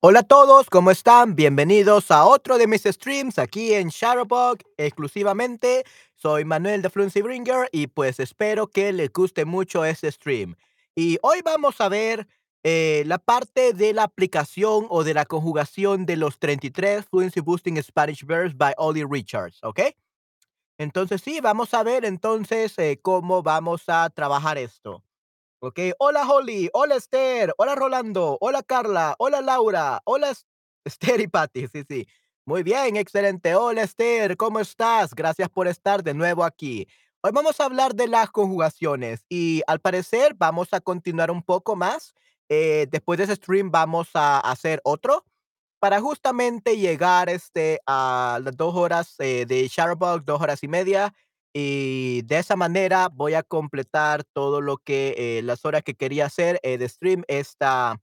Hola a todos, ¿cómo están? Bienvenidos a otro de mis streams aquí en Shadowbug exclusivamente. Soy Manuel de Fluency Bringer y pues espero que les guste mucho este stream. Y hoy vamos a ver eh, la parte de la aplicación o de la conjugación de los 33 Fluency Boosting Spanish Verbs by Ollie Richards, ¿ok? Entonces sí, vamos a ver entonces eh, cómo vamos a trabajar esto. Ok, hola Holly, hola Esther, hola Rolando, hola Carla, hola Laura, hola Es- Esther y Patty, sí, sí. Muy bien, excelente. Hola Esther, ¿cómo estás? Gracias por estar de nuevo aquí. Hoy vamos a hablar de las conjugaciones y al parecer vamos a continuar un poco más. Eh, después de ese stream vamos a hacer otro para justamente llegar este, a las dos horas eh, de Shadowbug, dos horas y media. Y de esa manera voy a completar todo lo que eh, las horas que quería hacer eh, de stream esta,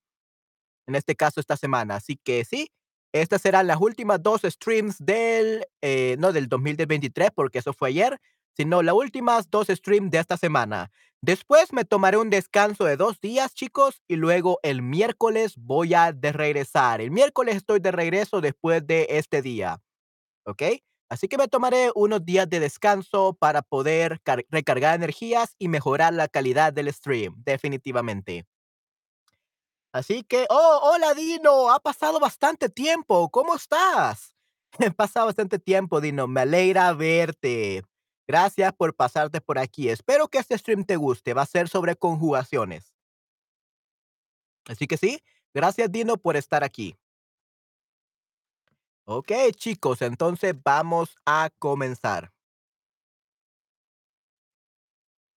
en este caso esta semana. Así que sí, estas serán las últimas dos streams del, eh, no del 2023, porque eso fue ayer, sino las últimas dos streams de esta semana. Después me tomaré un descanso de dos días, chicos, y luego el miércoles voy a de regresar. El miércoles estoy de regreso después de este día, ¿ok? Así que me tomaré unos días de descanso para poder car- recargar energías y mejorar la calidad del stream, definitivamente. Así que, oh, hola Dino, ha pasado bastante tiempo, ¿cómo estás? Ha pasado bastante tiempo, Dino, me alegra verte. Gracias por pasarte por aquí. Espero que este stream te guste, va a ser sobre conjugaciones. Así que sí, gracias Dino por estar aquí. Ok, chicos, entonces vamos a comenzar.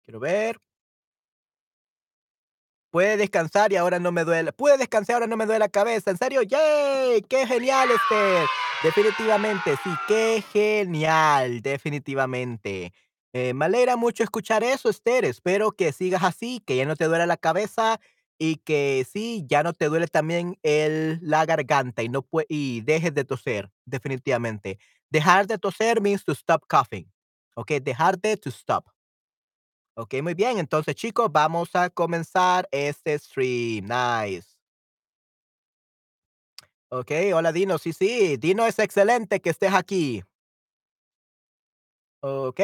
Quiero ver. Puede descansar y ahora no me duele. Puede descansar y ahora no me duele la cabeza. ¿En serio? ¡Yay! ¡Qué genial, Esther! Definitivamente, sí, qué genial, definitivamente. Eh, me alegra mucho escuchar eso, Esther. Espero que sigas así, que ya no te duele la cabeza y que sí, ya no te duele también el, la garganta y, no y dejes de toser, definitivamente. Dejar de toser means to stop coughing. Ok, dejar de to stop. Ok, muy bien. Entonces, chicos, vamos a comenzar este stream. Nice. Ok, hola Dino. Sí, sí, Dino es excelente que estés aquí. Ok.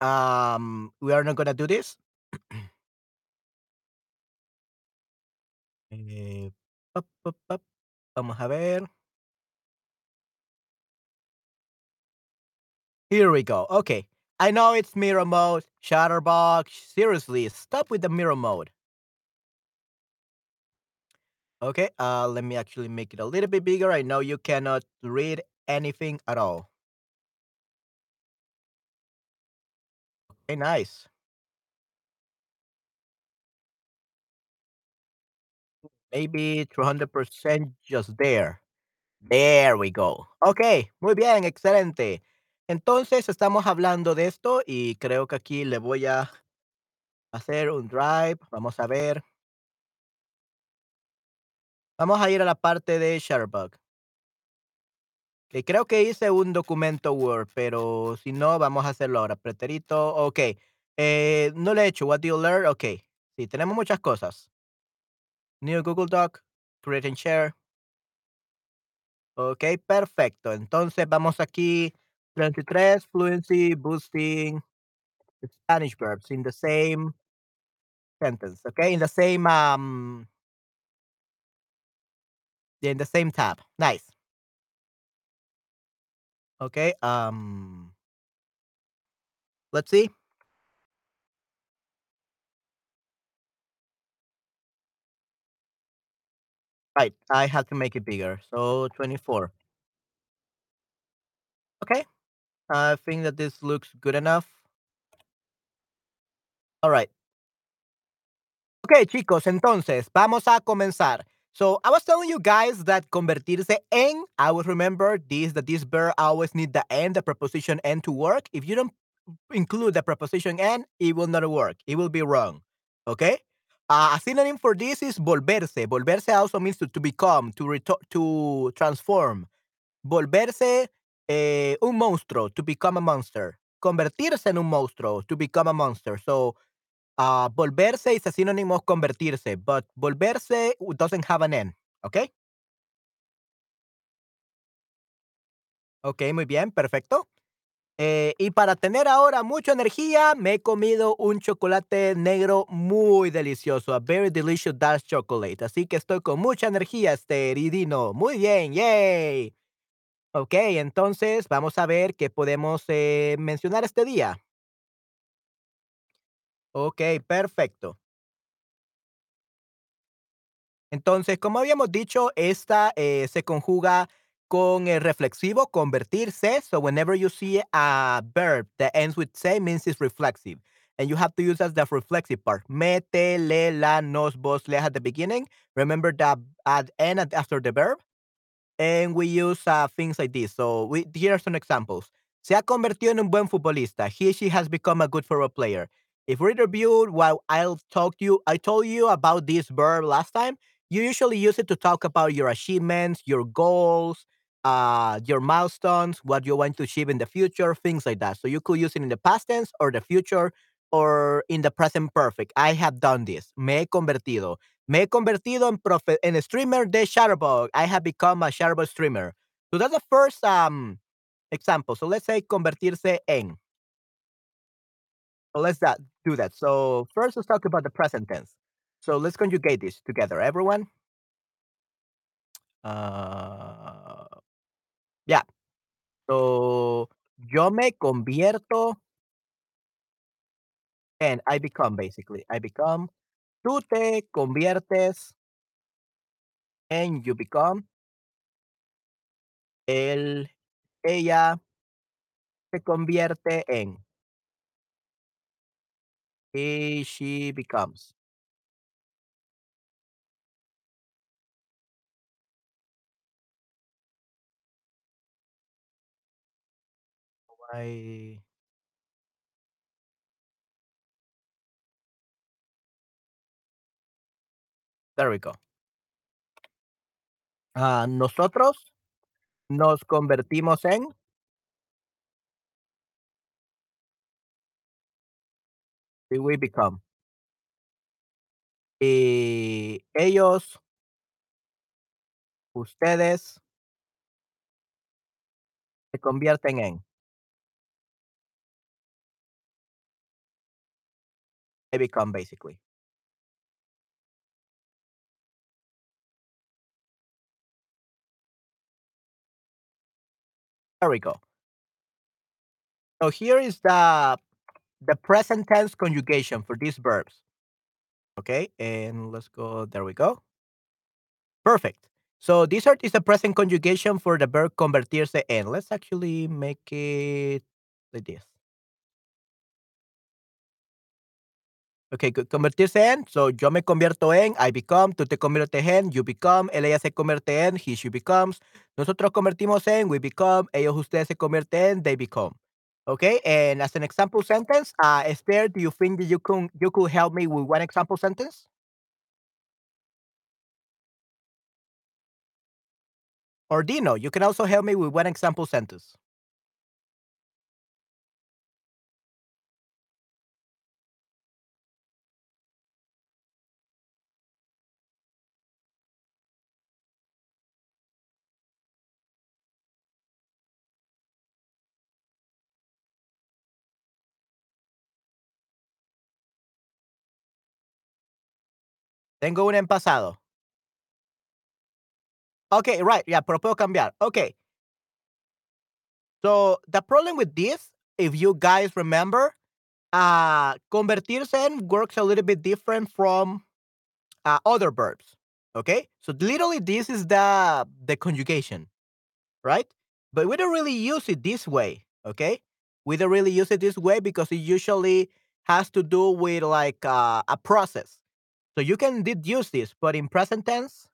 Um, we are not gonna do this. Eh, pop, pop, pop. Vamos a ver. Here we go. Okay. I know it's mirror mode. Shutterbox. Seriously, stop with the mirror mode. Okay. Uh, let me actually make it a little bit bigger. I know you cannot read anything at all. Okay, nice. Maybe 200% just there. There we go. Okey, muy bien, excelente. Entonces, estamos hablando de esto y creo que aquí le voy a hacer un drive. Vamos a ver. Vamos a ir a la parte de Shutterbug, que creo que hice un documento Word, pero si no, vamos a hacerlo ahora. Preterito, okey. Eh, no lo he hecho. What do you learn? Okey. Sí, tenemos muchas cosas. New Google Doc, create and share. Ok, perfecto. Entonces, vamos aquí, 33, fluency, boosting, Spanish verbs in the same sentence, okay? In the same, um, in the same tab. Nice. Okay. Um, let's see. Right. I have to make it bigger. So 24. Okay. I think that this looks good enough. All right. Okay, chicos, entonces vamos a comenzar. So I was telling you guys that convertirse en, I will remember this, that this verb always need the end, the preposition en to work. If you don't include the preposition en, it will not work. It will be wrong. Okay? A synonym for this is volverse. Volverse also means to, to become, to, to transform. Volverse eh, un monstruo, to become a monster. Convertirse en un monstruo, to become a monster. So, uh, volverse is a synonym of convertirse, but volverse doesn't have an end. Okay? Ok, muy bien, perfecto. Eh, y para tener ahora mucha energía, me he comido un chocolate negro muy delicioso, a very delicious dark chocolate, así que estoy con mucha energía, Esther y Dino. Muy bien, yay. Okey, entonces vamos a ver qué podemos, eh, mencionar este día. Okey, perfecto. Entonces, como habíamos dicho, esta, eh, se conjuga con el reflexivo convertirse. So whenever you see a verb that ends with "se" means it's reflexive, and you have to use as the reflexive part. Mete, le, la, nos, vos, le at the beginning. Remember that at end after the verb. And we use uh, things like this. So we, here are some examples. Se ha convertido en un buen futbolista. He, she has become a good football player. If we reviewed what I'll talk to you, I told you about this verb last time. You usually use it to talk about your achievements, your goals, uh, your milestones, what you want to achieve in the future, things like that. So you could use it in the past tense or the future or in the present perfect. I have done this. Me he convertido. Me he convertido en, profe- en streamer de Shutterbug. I have become a Shutterbug streamer. So that's the first um, example. So let's say convertirse en. So let's that, do that. So first let's talk about the present tense. So let's conjugate this together, everyone. Uh, yeah. So yo me convierto en I become basically. I become. Tú te conviertes en you become. Él, ella se convierte en. He, she becomes. There we go. Ah, nosotros nos convertimos en. We become. Y ellos, ustedes se convierten en. They become basically. There we go. So here is the the present tense conjugation for these verbs. Okay, and let's go. There we go. Perfect. So this art is the present conjugation for the verb convertirse en. Let's actually make it like this. Okay, co- convertirse en. So yo me convierto en, I become. Tú te conviertes en, you become. Él, ella se convierte en, he, she becomes. Nosotros convertimos en, we become. Ellos, ustedes se convierten en, they become. Okay, and as an example sentence, uh, Esther, do you think that you could you could help me with one example sentence? Or Dino, you can also help me with one example sentence. Tengo una en pasado. Okay, right. Yeah, pero puedo cambiar. Okay. So the problem with this, if you guys remember, uh, convertirse en works a little bit different from uh, other verbs. Okay, so literally this is the the conjugation, right? But we don't really use it this way. Okay, we don't really use it this way because it usually has to do with like uh, a process. So you can did use this, but in present tense,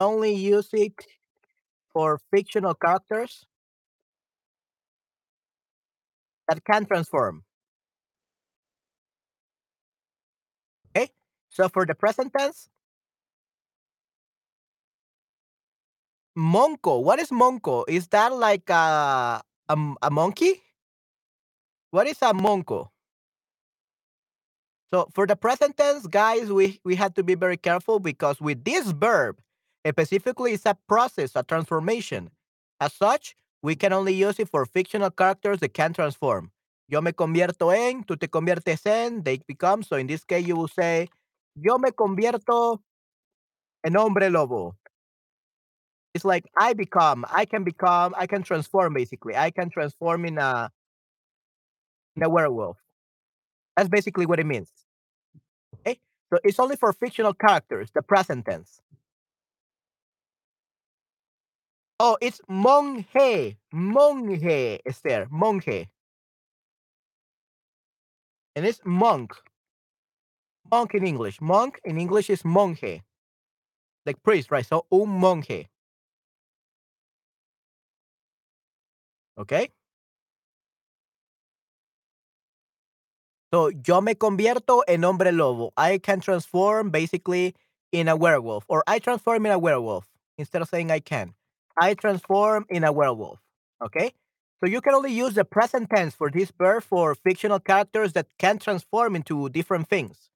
only use it for fictional characters that can transform. Okay, so for the present tense, monko. What is monko? Is that like a a monkey? What is a monko? So for the present tense, guys, we we have to be very careful because with this verb, specifically, it's a process, a transformation. As such, we can only use it for fictional characters that can transform. Yo me convierto en, tú te conviertes en, they become. So in this case, you will say, yo me convierto en hombre lobo. It's like I become, I can become, I can transform basically. I can transform in a in a werewolf. That's basically what it means. Okay? So it's only for fictional characters, the present tense. Oh, it's monje. Monje, Esther. Monje. And it's monk. Monk in English. Monk in English is monje. Like priest, right? So un monje. Okay? So yo me convierto en hombre lobo. I can transform basically in a werewolf. Or I transform in a werewolf. Instead of saying I can. I transform in a werewolf. Okay? So you can only use the present tense for this verb for fictional characters that can transform into different things.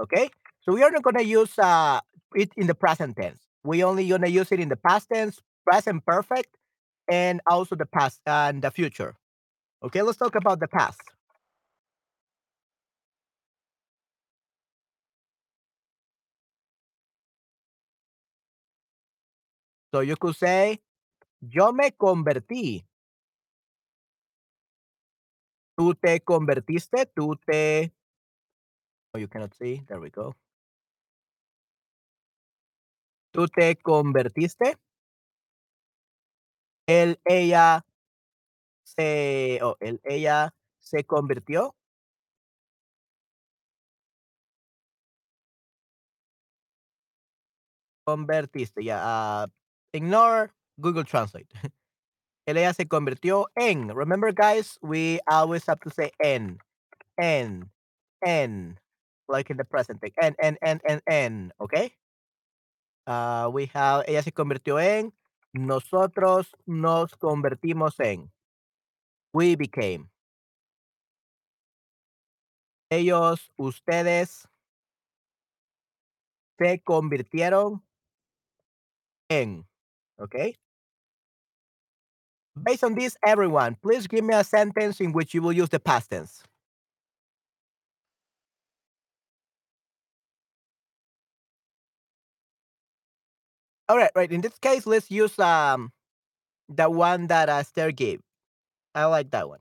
Okay? So we are not gonna use uh, it in the present tense. We only gonna use it in the past tense, present perfect, and also the past and the future. Okay, let's talk about the past. So you could say, yo me convertí. Tú te convertiste, tú te. Oh, you cannot see. There we go. Tú te convertiste. Él, ella se. Oh, él, ella se convirtió. Convertiste, yeah. Uh, ignore Google Translate. Ella se convirtió en. Remember, guys, we always have to say en. En. En. Like in the present. Like en, en, en, en, en. Okay? Uh, we have. Ella se convirtió en. Nosotros nos convertimos en. We became. Ellos, ustedes se convirtieron en. Okay? Based on this, everyone, please give me a sentence in which you will use the past tense. All right, right. In this case, let's use um the one that uh, Esther gave. I like that one.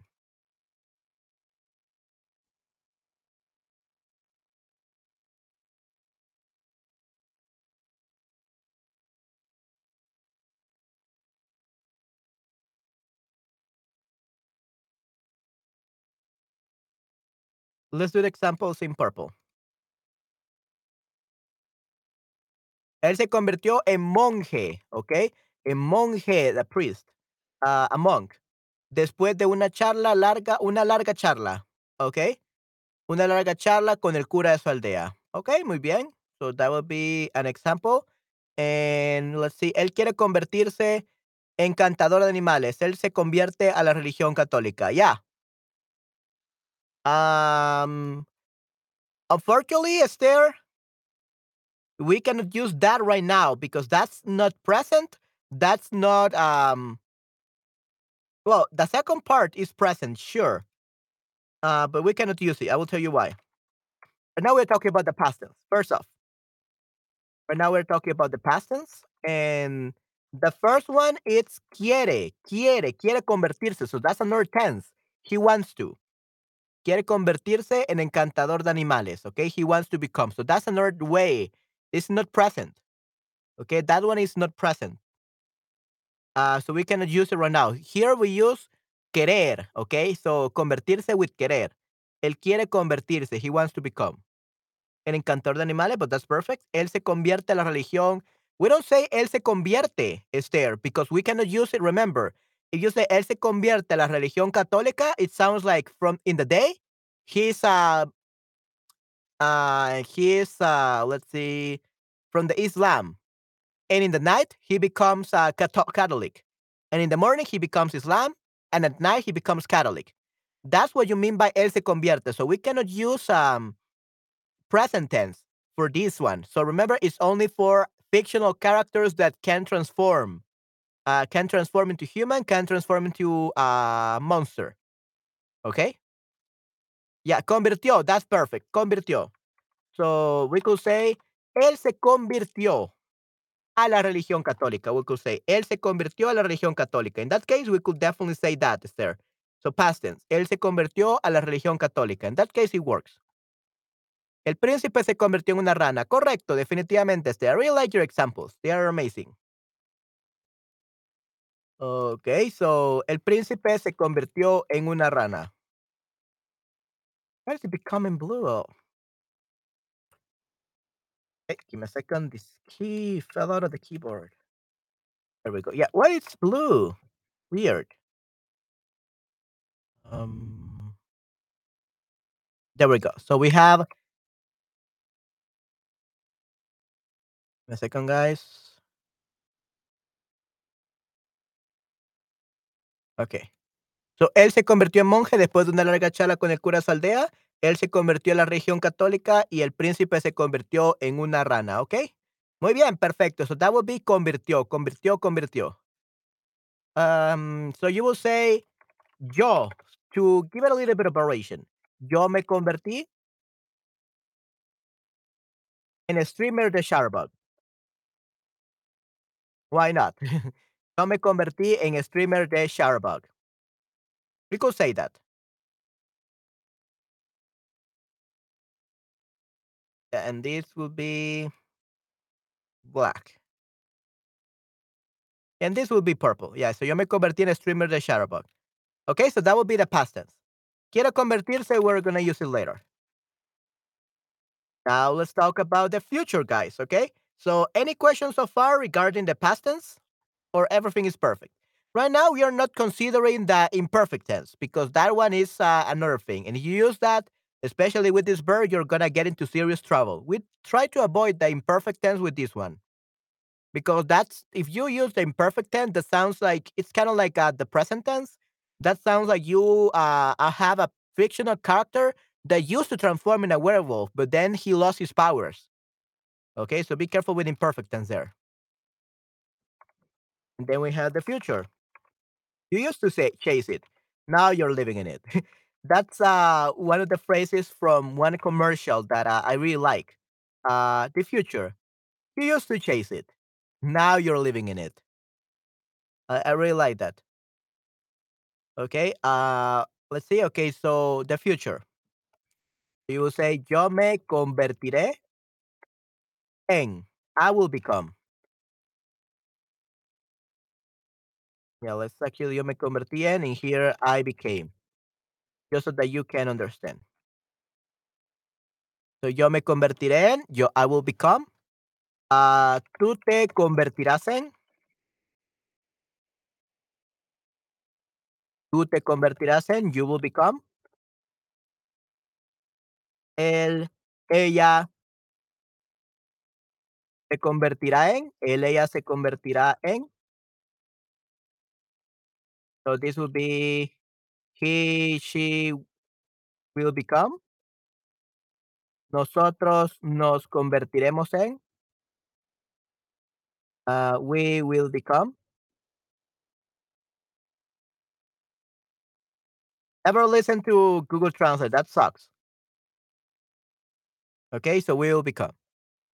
Let's do the examples in purple. Él se convirtió en monje, ¿ok? En monje, the priest, uh, a monk. Después de una charla larga, una larga charla, ¿ok? Una larga charla con el cura de su aldea. Ok, muy bien. So that would be an example. And let's see, él quiere convertirse en cantador de animales. Él se convierte a la religión católica. Yeah. Um, unfortunately, Esther, we cannot use that right now because that's not present. That's not um. Well, the second part is present, sure, uh, but we cannot use it. I will tell you why. And now we're talking about the past tense. First off, right now we're talking about the past tense, and the first one it's quiere, quiere, quiere convertirse. So that's another tense. He wants to. Quiere convertirse en encantador de animales. Okay, he wants to become. So that's another way. It's not present. Okay, that one is not present. Uh, so we cannot use it right now. Here we use querer. Okay, so convertirse with querer. Él quiere convertirse. He wants to become. El encantador de animales, but that's perfect. Él se convierte a la religión. We don't say él se convierte, Esther, because we cannot use it. Remember, if you say él se convierte a la religión católica, it sounds like from in the day, he's uh uh he's uh let's see from the Islam. And in the night, he becomes a Catholic. And in the morning, he becomes Islam. And at night, he becomes Catholic. That's what you mean by él se convierte. So we cannot use um present tense for this one. So remember, it's only for fictional characters that can transform. Uh, can transform into human, can transform into a monster. Okay? Yeah, convirtió. That's perfect. Convirtió. So we could say, él se convirtió a la religión católica. We could say, él se convirtió a la religión católica. In that case, we could definitely say that, Esther. So past tense. Él se convirtió a la religión católica. In that case, it works. El príncipe se convirtió en una rana. Correcto, definitivamente, Esther. I really like your examples. They are amazing. Okay, so el príncipe se convirtió en una rana. Why is it becoming blue? Oh. Hey, give me a second. This key fell out of the keyboard. There we go. Yeah, why it's blue? Weird. Um, there we go. So we have. Give me a second, guys. Okay. So, él se convirtió en monje después de una larga charla con el cura Saldea. Él se convirtió en la religión católica y el príncipe se convirtió en una rana, ¿ok? Muy bien, perfecto. So that would be convirtió, convirtió, convirtió. Um, so you will say yo to give it a little bit of variation. Yo me convertí en streamer de Shutterbug. Why not? yo me convertí en streamer de Shutterbug. We could say that. And this will be black. And this will be purple. Yeah, so yo me convertí en streamer de Shutterbug. Okay, so that will be the past tense. Quiero convertirse, we're going to use it later. Now let's talk about the future, guys. Okay, so any questions so far regarding the past tense? Or everything is perfect? Right now, we are not considering the imperfect tense because that one is uh, another thing. And if you use that, especially with this verb, you're going to get into serious trouble. We try to avoid the imperfect tense with this one because that's if you use the imperfect tense, that sounds like it's kind of like uh, the present tense. That sounds like you uh, uh, have a fictional character that used to transform in a werewolf, but then he lost his powers. Okay, so be careful with imperfect tense there. And then we have the future. You used to say chase it. Now you're living in it. That's uh, one of the phrases from one commercial that uh, I really like. Uh, the future. You used to chase it. Now you're living in it. I, I really like that. Okay. Uh, let's see. Okay. So the future. You will say, yo me convertiré en. I will become. Yeah, let's actually, yo me convertí en, and here I became. Just so that you can understand. So yo me convertiré en, yo, I will become. Uh, tú te convertirás en. Tú te convertirás en, you will become. Él, ella se convertirá en, él, ella se convertirá en. So this will be he, she will become. Nosotros nos convertiremos en. Uh, we will become. Ever listen to Google Translate? That sucks. Okay, so we will become.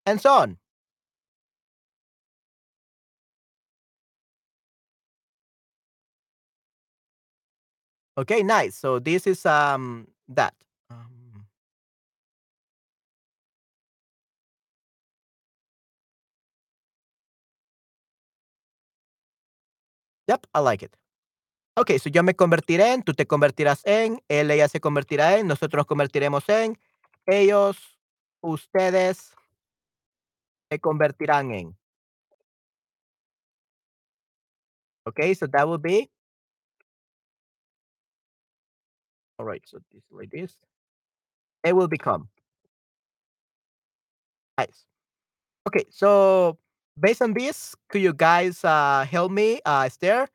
And so on. Okay, nice. So this is um that. Um, yep, I like it. Okay, so yo me convertiré en, tú te convertirás en, él, ella se convertirá en, nosotros nos convertiremos en, ellos, ustedes se convertirán en. Okay, so that will be. All right, so this like this. It will become. Nice. Okay, so based on this, could you guys uh, help me? Uh, Esther,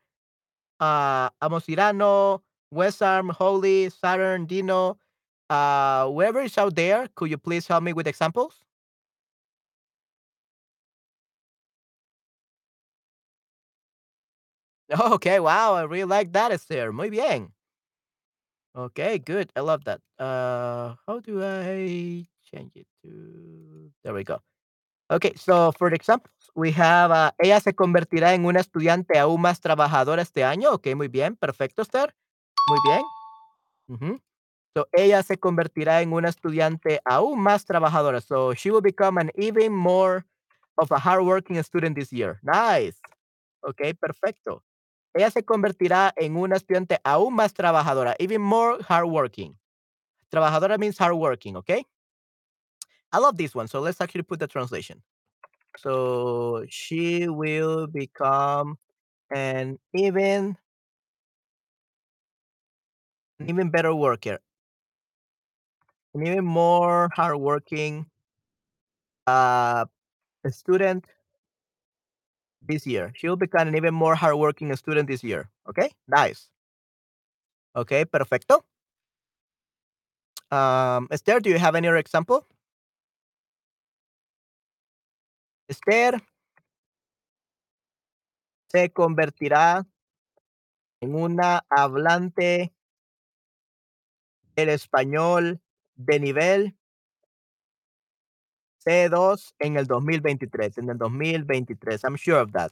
uh, Amos Irano, Wesarm, Holy, Saturn, Dino, uh, whoever is out there, could you please help me with examples? Okay, wow, I really like that, Esther. Muy bien. Okay, good. I love that. Uh, how do I change it to? There we go. Okay, so for the examples, we have uh, ella se convertirá en una estudiante aún más trabajadora este año. Okay, muy bien. Perfecto, Esther. Muy bien. So, ella se convertirá en una estudiante aún más trabajadora. So, she will become an even more of a hardworking student this year. Nice. Okay, perfecto. Ella se convertirá en una estudiante aún más trabajadora, even more hardworking. Trabajadora means hardworking, okay? I love this one. So let's actually put the translation. So she will become an even an even better worker, an even more hardworking uh, student this year. She will become an even more hardworking student this year. Okay, nice. Okay, perfecto. Um, Esther, do you have any other example? Esther se convertirá en una hablante del español de nivel C2 en el 2023, en el 2023. I'm sure of that.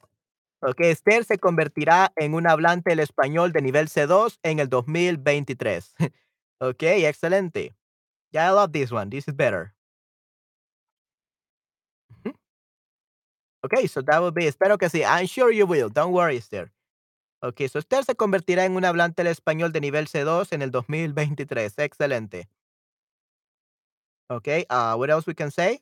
Okay, Esther se convertirá en un hablante del español de nivel C2 en el 2023. okay, excelente. Yeah, I love this one. This is better. Okay, so that will be, espero que sí. I'm sure you will. Don't worry, Esther. Okay, so Esther se convertirá en un hablante del español de nivel C2 en el 2023. Excelente. Okay, uh, what else we can say?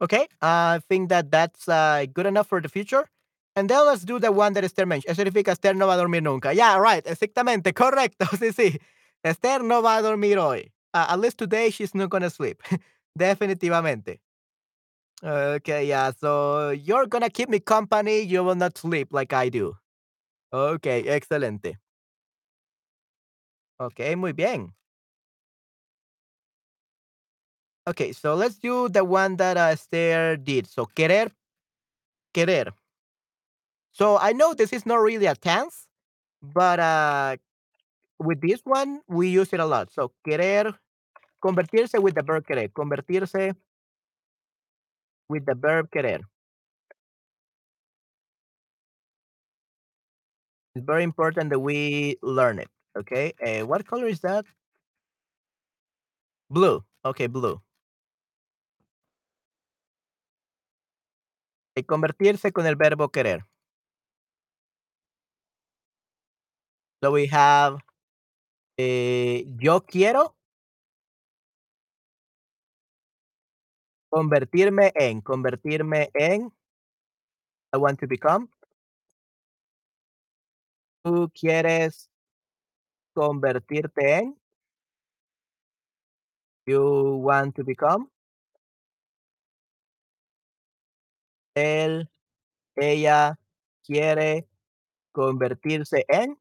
Okay, I think that that's uh, good enough for the future. And then let's do the one that Esther mentioned. Eso significa Esther no va a dormir nunca. Yeah, right, exactamente, correcto. Sí, sí. Esther no va a dormir hoy. Uh, at least today she's not gonna sleep. Definitivamente. Okay, yeah. So you're gonna keep me company. You will not sleep like I do. Okay, excelente. Okay, muy bien. Okay, so let's do the one that uh, Esther did. So querer, querer. So I know this is not really a tense, but uh, with this one we use it a lot. So querer, convertirse with the verb querer, convertirse with the verb querer. It's very important that we learn it. Okay, uh, what color is that? Blue. Okay, blue. Eh, convertirse con el verbo querer. So we have eh, yo quiero convertirme en, convertirme en, I want to become. Tú quieres convertirte en, you want to become. Él, ella quiere convertirse en,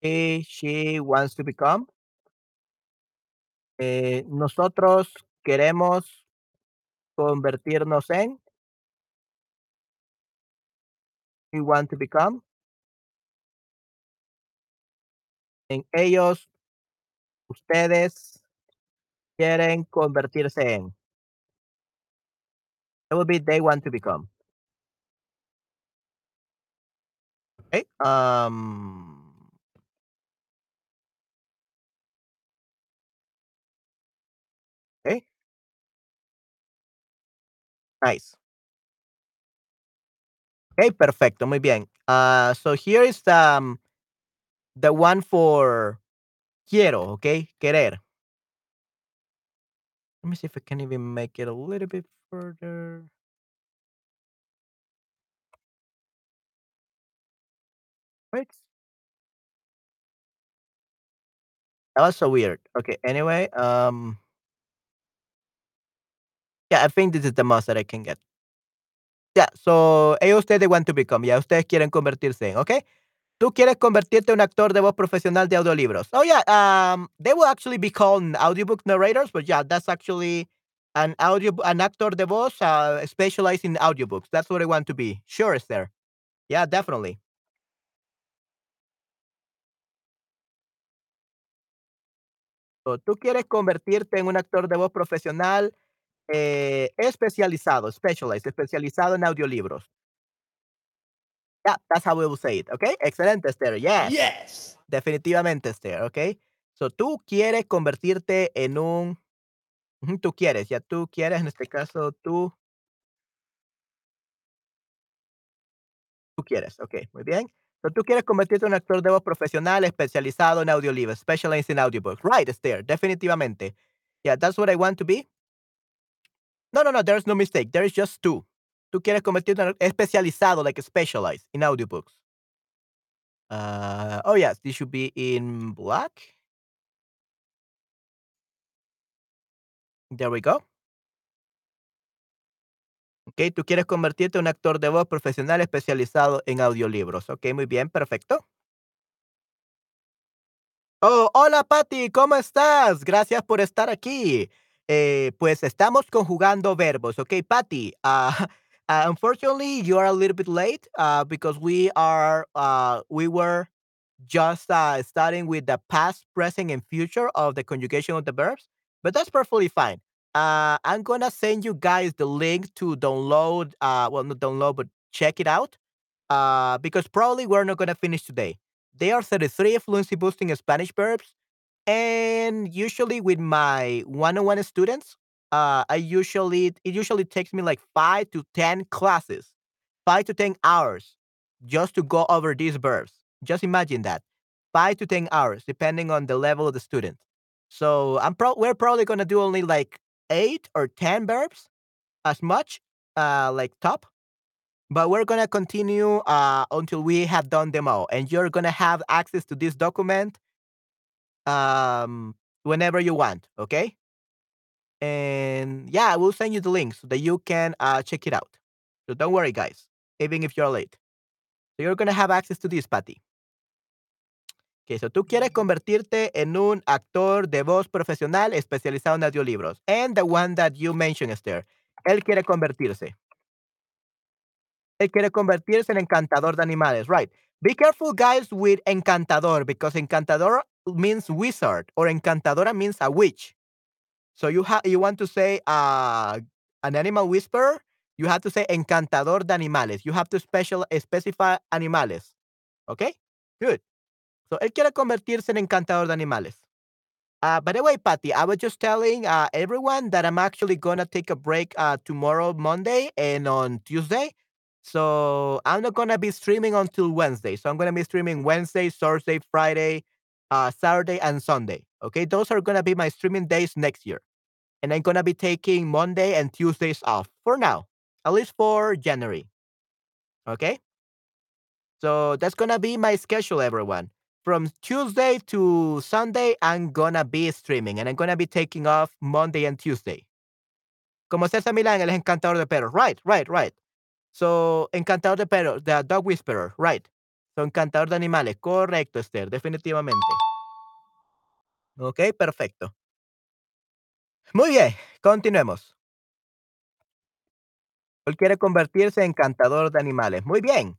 he, she wants to become. Eh, nosotros queremos convertirnos en, we want to become. En ellos, ustedes quieren convertirse en. It will be they want to become. Okay. Um. Okay. Nice. Okay, perfecto, muy bien. Uh, so here is um, the one for quiero, okay? Querer. Let me see if I can even make it a little bit further. Wait. That was so weird. Okay, anyway, um Yeah, I think this is the most that I can get. Yeah, so ellos ustedes want to become, ya ustedes quieren convertirse en, ¿ok? Tú quieres convertirte en un actor de voz profesional de audiolibros. Oh yeah, um, they will actually be called audiobook narrators, but yeah, that's actually an audio an actor de voz uh, specialized in audiobooks. That's what I want to be. Sure, Esther. Yeah, definitely. So, tú quieres convertirte en un actor de voz profesional eh, especializado, specialized, especializado en audiolibros. Yeah, that's how we will say it, okay? Excelente, Esther. Yes. Yes. Definitivamente, Esther, okay? So, tú quieres convertirte en un tú quieres, ya tú quieres, en este caso, tú tú quieres, okey, muy bien. So, tú quieres convertirte en actor de voz profesional especializado en audiolibros, specialized in audiobooks. Right, Esther, definitivamente. Yeah, that's what I want to be. No, no, no, there's no mistake. There is just two. Tú quieres convertirte en especializado, like specialized in audiobooks. Uh, oh, yes, this should be in black. There we go. Ok, tú quieres convertirte en un actor de voz profesional especializado en audiolibros. Ok, muy bien, perfecto. Oh, hola Patty, ¿cómo estás? Gracias por estar aquí. Eh, pues estamos conjugando verbos, ¿ok? Patty, uh, uh, unfortunately, you are a little bit late uh, because we are we were just starting with the past, present, and future of the conjugation of the verbs, but that's perfectly fine. Uh, I'm gonna send you guys the link to download. Uh, well, not download, but check it out. Uh, because probably we're not gonna finish today. There are 33 fluency boosting Spanish verbs and usually with my one-on-one students, uh, I usually it usually takes me like five to ten classes, five to ten hours, just to go over these verbs. Just imagine that, five to ten hours, depending on the level of the student. So I'm pro- we're probably gonna do only like eight or ten verbs, as much, uh, like top. But we're gonna continue uh, until we have done them all, and you're gonna have access to this document um, whenever you want. Okay. And yeah, I will send you the link so that you can uh, check it out. So don't worry, guys, even if you're late. So you're going to have access to this, Patty. Okay, so tú quieres convertirte en un actor de voz profesional especializado en audiolibros. And the one that you mentioned, Esther, él quiere convertirse. Él quiere convertirse en encantador de animales, right? Be careful, guys, with encantador because encantador means wizard or encantadora means a witch. So you have you want to say uh, an animal whisperer, you have to say encantador de animales. You have to special specify animales. Okay? Good. So él quiere convertirse en encantador de animales. Uh, by the way, Patty, I was just telling uh, everyone that I'm actually gonna take a break uh, tomorrow, Monday, and on Tuesday. So I'm not gonna be streaming until Wednesday. So I'm gonna be streaming Wednesday, Thursday, Friday, Saturday, and Sunday. Okay, those are gonna be my streaming days next year, and I'm gonna be taking Monday and Tuesdays off for now, at least for January. Okay, so that's gonna be my schedule, everyone. From Tuesday to Sunday, I'm gonna be streaming, and I'm gonna be taking off Monday and Tuesday. Como César Milán, el encantador de perros. Right, right, right. So, encantador de perros, the dog whisperer, right. So, encantador de animales. Correcto, Esther, definitivamente. Ok, perfecto. Muy bien, continuemos. Él quiere convertirse en encantador de animales. Muy bien.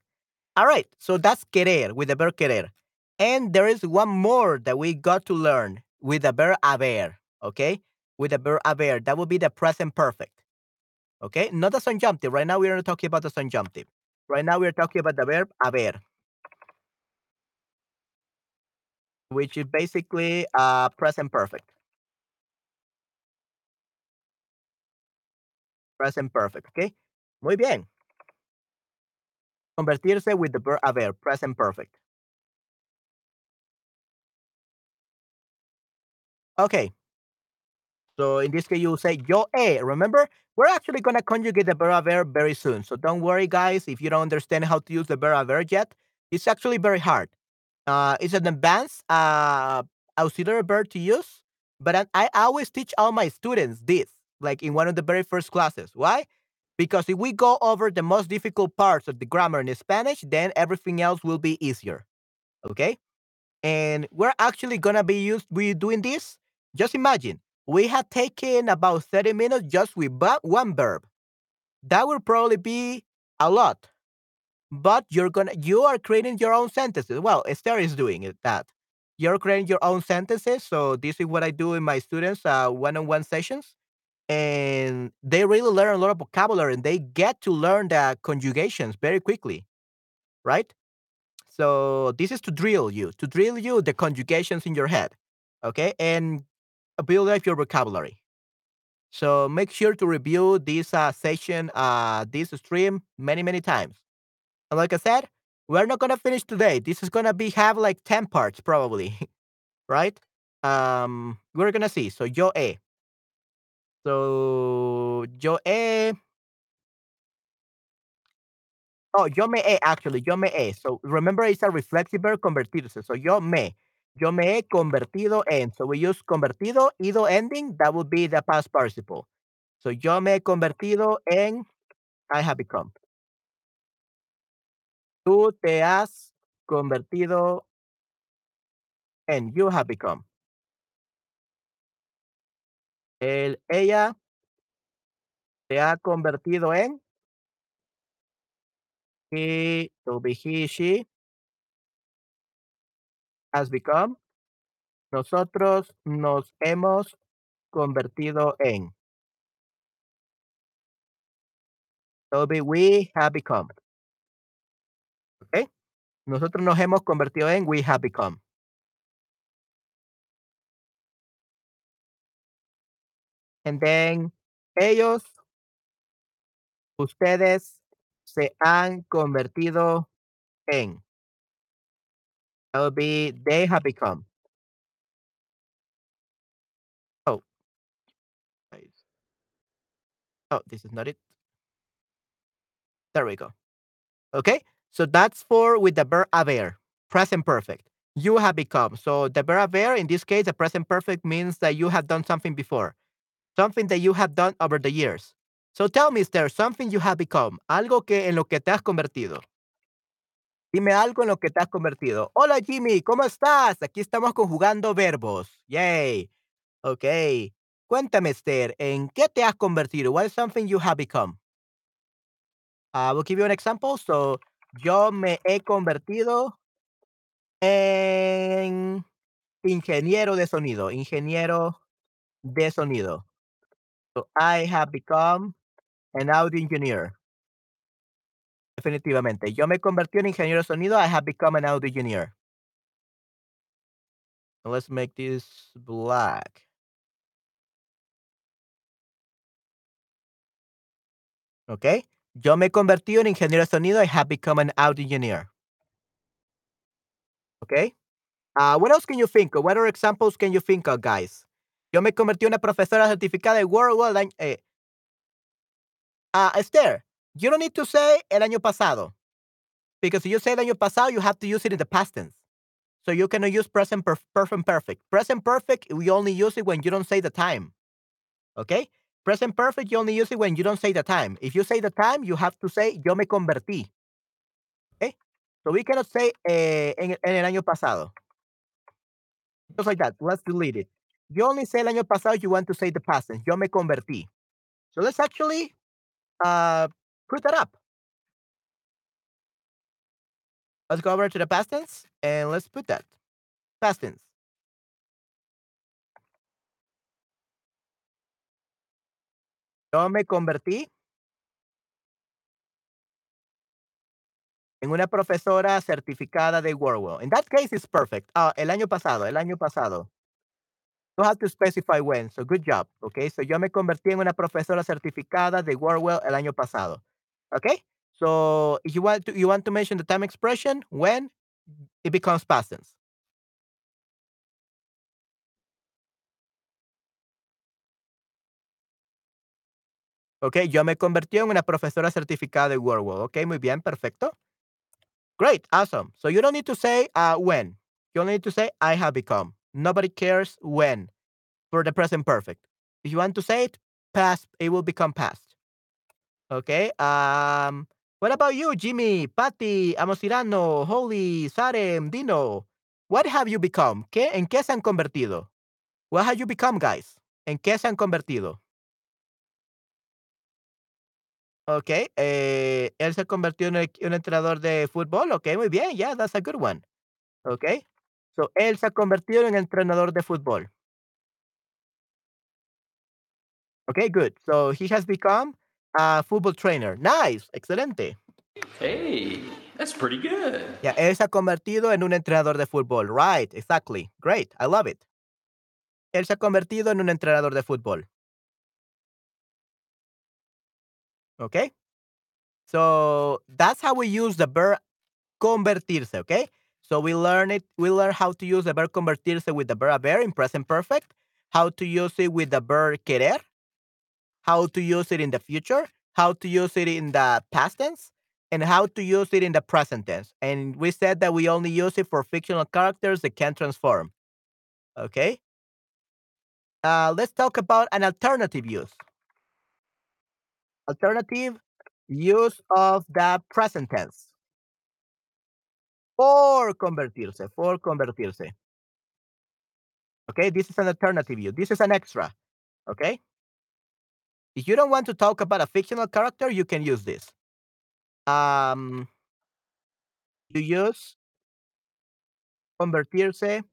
All right, so that's querer with the verb querer. And there is one more that we got to learn with the verb haber, okay? With the verb haber, that would be the present perfect. Okay, not the subjunctive. Right now we are not talking about the subjunctive. Right now we are talking about the verb haber, which is basically uh, present perfect. Present perfect, okay? Muy bien. Convertirse with the verb haber, present perfect. Okay. So in this case, you say yo he. Remember, we're actually going to conjugate the verb very soon. So don't worry, guys, if you don't understand how to use the verb haber yet. It's actually very hard. Uh, it's an advanced uh, auxiliary verb to use, but I, I always teach all my students this. like in one of the very first classes. Why? Because if we go over the most difficult parts of the grammar in Spanish, then everything else will be easier. Okay? And we're actually gonna be used we doing this. Just imagine we have taken about 30 minutes just with one verb. That will probably be a lot. But you're gonna you are creating your own sentences. Well, Esther is doing it, that. You're creating your own sentences. So this is what I do in my students uh, one-on-one sessions and they really learn a lot of vocabulary and they get to learn the conjugations very quickly right so this is to drill you to drill you the conjugations in your head okay and build up your vocabulary. So make sure to review this uh, session uh, this stream many many times. And like i said we're not gonna finish today. This is gonna be have like 10 parts probably right? Um we're gonna see. So yo a so, yo he Oh, yo me he, actually, yo me he. So, remember it's a reflexive verb convertirse. So, yo me. Yo me he convertido en. So, we use convertido, ido ending. That would be the past participle. So, yo me he convertido en. I have become. Tú te has convertido en. You have become. Él, ella se ha convertido en. He, to be he, she has become. Nosotros nos hemos convertido en. So be we have become. Okay. Nosotros nos hemos convertido en we have become. And then ellos, ustedes se han convertido en. That would be they have become. Oh. Oh, this is not it. There we go. Okay. So that's for with the verb haber, present perfect. You have become. So the verb haber, in this case, the present perfect means that you have done something before, something that you have done over the years. So tell me, is there something you have become, algo que en lo que te has convertido. Dime algo en lo que te has convertido. Hola Jimmy, ¿cómo estás? Aquí estamos conjugando verbos. Yay. Ok. Cuéntame, Esther, ¿en qué te has convertido? What is something you have become? I will give you an example. So, yo me he convertido en ingeniero de sonido. Ingeniero de sonido. So, I have become an audio engineer. Definitivamente. Yo me convertí en ingeniero de sonido. I have become an audio engineer. Let's make this black. Okay. Yo me convertí en ingeniero de sonido. I have become an audio engineer. Okay. Uh, what else can you think of? What other examples can you think of, guys? Yo me convertí en una profesora certificada de World eh. uh, Esther, you don't need to say el año pasado. Because if you say el año pasado, you have to use it in the past tense. So you cannot use present perf perfect perfect. Present perfect, we only use it when you don't say the time. Okay? Present perfect, you only use it when you don't say the time. If you say the time, you have to say yo me convertí. Okay? So we cannot say eh, en, en el año pasado. Just like that. Let's delete it. You only say el año pasado, you want to say the past tense. Yo me convertí. So let's actually uh, put that up. Let's go over to the past tense and let's put that. Past tense. Yo me convertí en una profesora certificada de WordWell. In that case, it's perfect. Uh, el año pasado, el año pasado. You have to specify when. So good job. Okay. So yo me convertí en una profesora certificada de WordWell el año pasado. Okay. So if you want to you want to mention the time expression when it becomes past tense. Ok, yo me convertí en una profesora certificada de WordWall. Ok, muy bien, perfecto. Great, awesome. So you don't need to say uh, when. You only need to say I have become. Nobody cares when for the present perfect. If you want to say it, past. It will become past. Okay. Um. What about you, Jimmy, Patty, Amosirano, Holy, Sarem, Dino? What have you become? ¿Qué, ¿En qué se han convertido? What have you become, guys? ¿En qué se han convertido? Ok, eh, él se convirtió en un entrenador de fútbol. Ok, muy bien. Yeah, that's a good one. Ok. So, él se ha convertido en entrenador de fútbol. Okay, good. So, he has become a football trainer. Nice. Excelente. Hey, that's pretty good. Ya, él se ha convertido en un entrenador de fútbol. Right, exactly. Great. I love it. Él se ha convertido en un entrenador de fútbol. Okay. So, that's how we use the verb convertirse, okay? So we learn it, we learn how to use the verb convertirse with the verb haber in present perfect, how to use it with the verb querer, how to use it in the future, how to use it in the past tense, and how to use it in the present tense. And we said that we only use it for fictional characters that can transform. Okay? Uh, let's talk about an alternative use. Alternative use of the present tense. For convertirse, for convertirse. Okay, this is an alternative use. This is an extra. Okay? If you don't want to talk about a fictional character, you can use this. Um, you use convertirse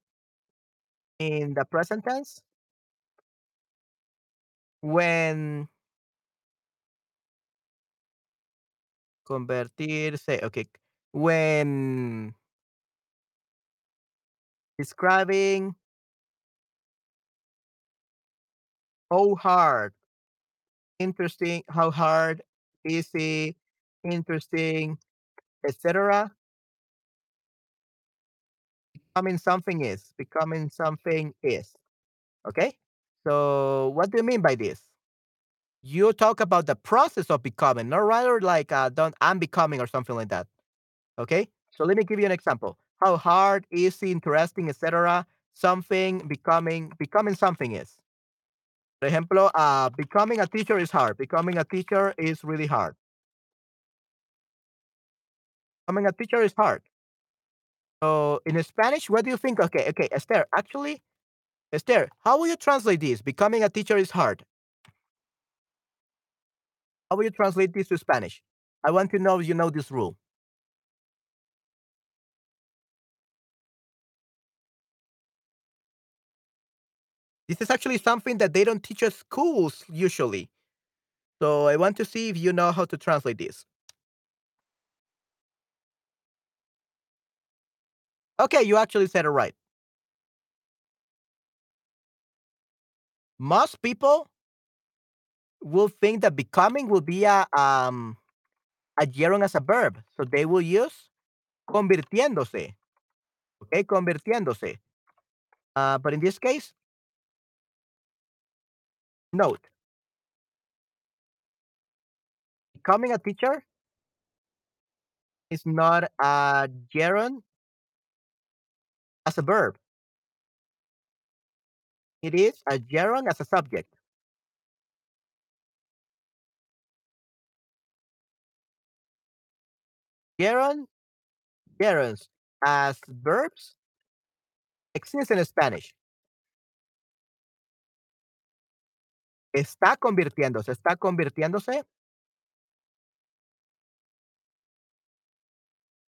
in the present tense when convertirse, okay, when describing how hard, interesting, how hard, easy, interesting, etc. Becoming something is, becoming something is. Okay? So, what do you mean by this? You talk about the process of becoming, not rather like uh, don't I'm becoming or something like that. Okay? So let me give you an example. How hard, easy, interesting, etc. Something becoming becoming something is. Por ejemplo, uh, becoming a teacher is hard. Becoming a teacher is really hard. Becoming a teacher is hard. So in Spanish, what do you think? Okay, okay, Esther. Actually, Esther, how will you translate this? Becoming a teacher is hard. How will you translate this to Spanish? I want to know if you know this rule. This is actually something that they don't teach at schools usually. So I want to see if you know how to translate this. Okay, you actually said it right. Most people will think that becoming will be a um a gerund as a verb. So they will use convirtiéndose. Okay, convirtiéndose. Uh, but in this case, note becoming a teacher is not a gerund as a verb. It is a gerund as a subject. Gerund, gerunds as verbs exist in Spanish. Está convirtiéndose, está convirtiéndose.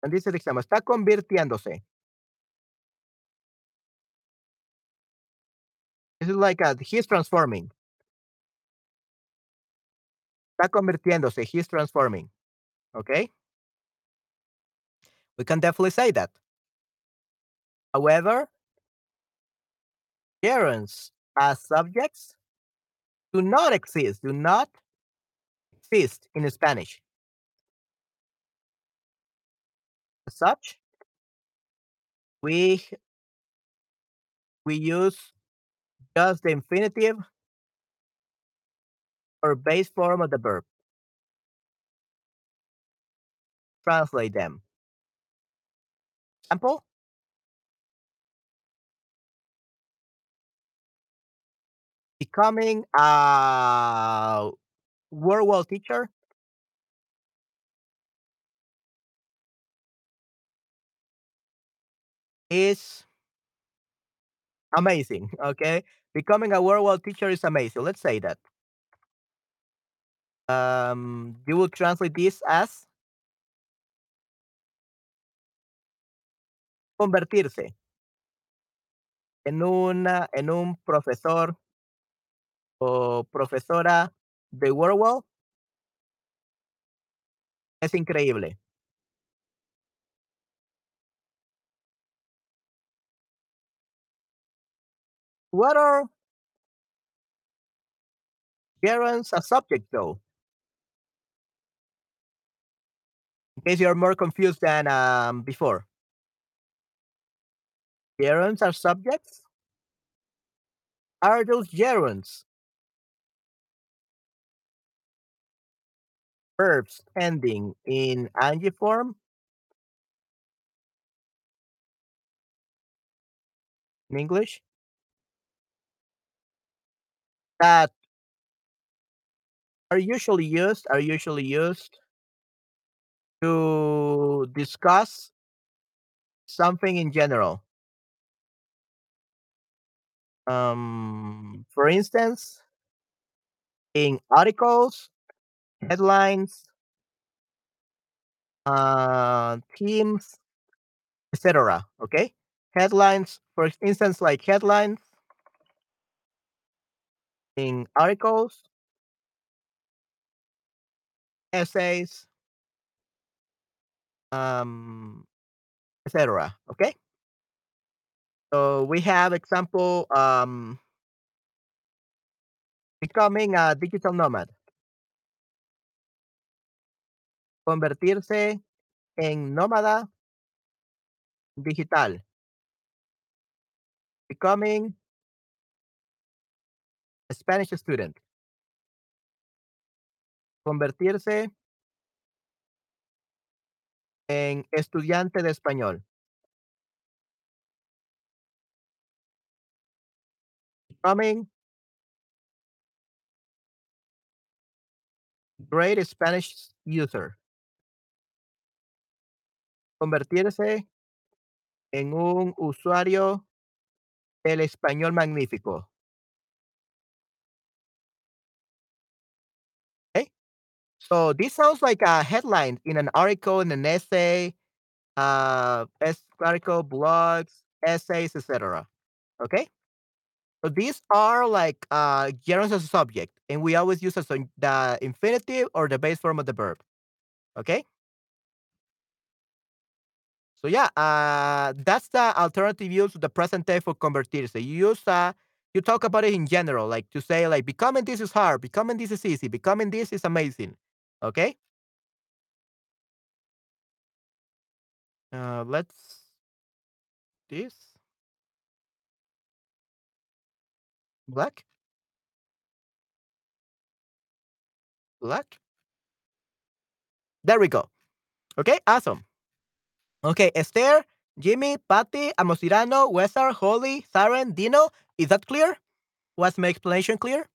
Is the example. Está convirtiéndose. This is like a, he's transforming. Está convirtiéndose. He's transforming. Okay? We can definitely say that. However, gerunds as subjects do not exist, do not exist in Spanish. As such, we we use just the infinitive or base form of the verb. Translate them. Example? Becoming a World teacher is amazing. Okay, becoming a World teacher is amazing. Let's say that. Um, you will translate this as convertirse en una en un profesor profesora de World es increíble. What are gerunds a subject though? In case you're more confused than um, before. Gerunds are subjects? Are those gerunds verbs ending in ing form? In English? That are usually used are usually used to discuss something in general. Um, for instance, in articles, headlines, uh, themes, etc. Okay, headlines, for instance, like headlines in articles, essays, um, etc. Okay, so we have example um, becoming a digital nomad, convertirse en nómada digital, becoming a Spanish student, convertirse en estudiante de español, becoming great Spanish user, convertirse en un usuario del español magnífico. Okay, so this sounds like a headline in an article, in an essay, uh, article, blogs, essays, etc. Okay, so these are like uh, gerunds as a subject, and we always use as the infinitive or the base form of the verb. Okay. So yeah, uh, that's the alternative use of the present day for convertirse. You use uh, you talk about it in general, like to say like becoming this is hard, becoming this is easy, becoming this is amazing. Okay. Uh, let's this black black. There we go. Okay, awesome. Okay, Esther, Jimmy, Patty, Amosirano, Wesar, Holly, Saren, Dino. Is that clear? Was my explanation clear?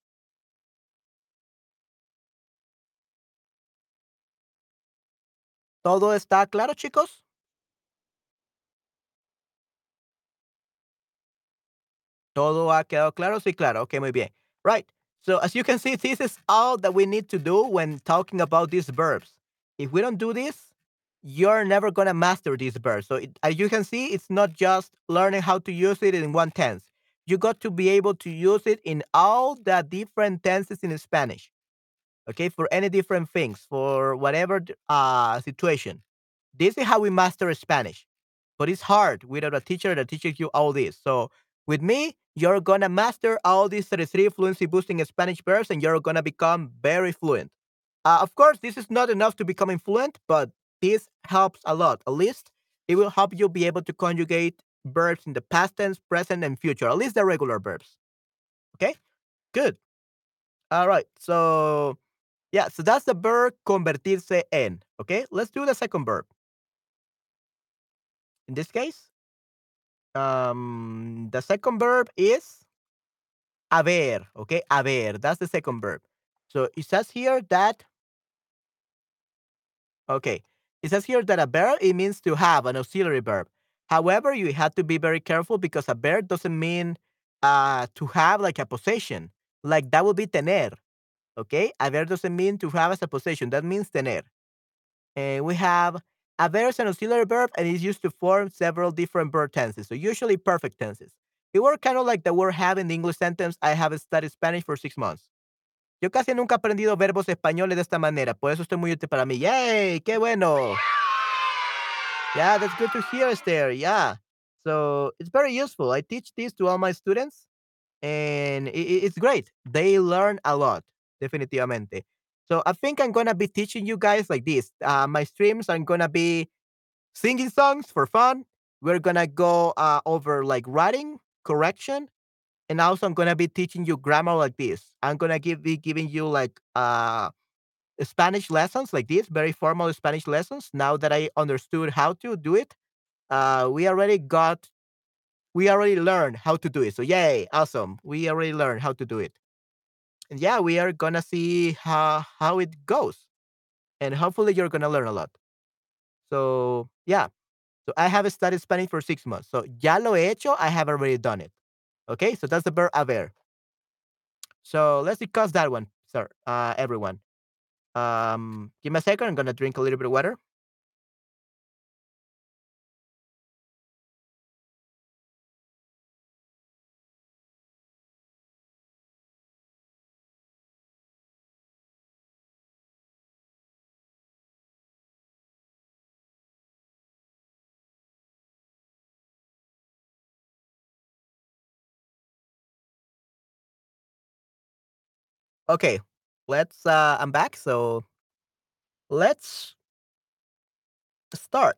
¿Todo está claro, chicos? ¿Todo ha quedado claro? Sí, claro. Okay, muy bien. Right. So as you can see, this is all that we need to do when talking about these verbs. If we don't do this, you're never going to master these verbs. So it, as you can see, it's not just learning how to use it in one tense. You got to be able to use it in all the different tenses in Spanish. Okay, for any different things, for whatever uh, situation. This is how we master Spanish. But it's hard without a teacher that teaches you all this. So with me, you're gonna master all these 33 fluency boosting Spanish verbs and you're gonna become very fluent. Uh, of course, this is not enough to becoming fluent, but this helps a lot. At least it will help you be able to conjugate verbs in the past tense, present, and future. At least the regular verbs. Okay, good. All right. So yeah, so that's the verb convertirse en. Okay, let's do the second verb. In this case, um, the second verb is haber, okay? Haber, that's the second verb. So it says here that, okay, it says here that a verb, it means to have an auxiliary verb. However, you have to be very careful because a verb doesn't mean uh, to have like a possession. Like that would be tener, okay? Haber doesn't mean to have as a possession. That means tener. And we have haber is an auxiliary verb and is used to form several different verb tenses. So usually perfect tenses. It works kind of like the word have in the English sentence, I have studied Spanish for six months. Yo casi nunca he aprendido verbos españoles de esta manera, por eso estoy muy útil para mí. ¡Yay! ¡Qué bueno! Yeah, that's good to hear, Esther. Yeah. So it's very useful. I teach this to all my students and it's great. They learn a lot, definitivamente. So I think I'm gonna be teaching you guys like this. Uh, my streams are gonna be singing songs for fun. We're gonna go uh, over like writing correction, and also I'm gonna be teaching you grammar like this. I'm gonna give be giving you like uh Spanish lessons like this, very formal Spanish lessons. Now that I understood how to do it, uh, we already got we already learned how to do it. So yay, awesome. We already learned how to do it. And yeah, we are gonna see how how it goes. And hopefully you're gonna learn a lot. So yeah. So I have studied Spanish for six months. So ya lo he hecho, I have already done it. Okay, so that's the verb haber. So let's discuss that one, sir. Uh everyone. Um give me a second, I'm gonna drink a little bit of water. Okay, let's uh I'm back. So let's start.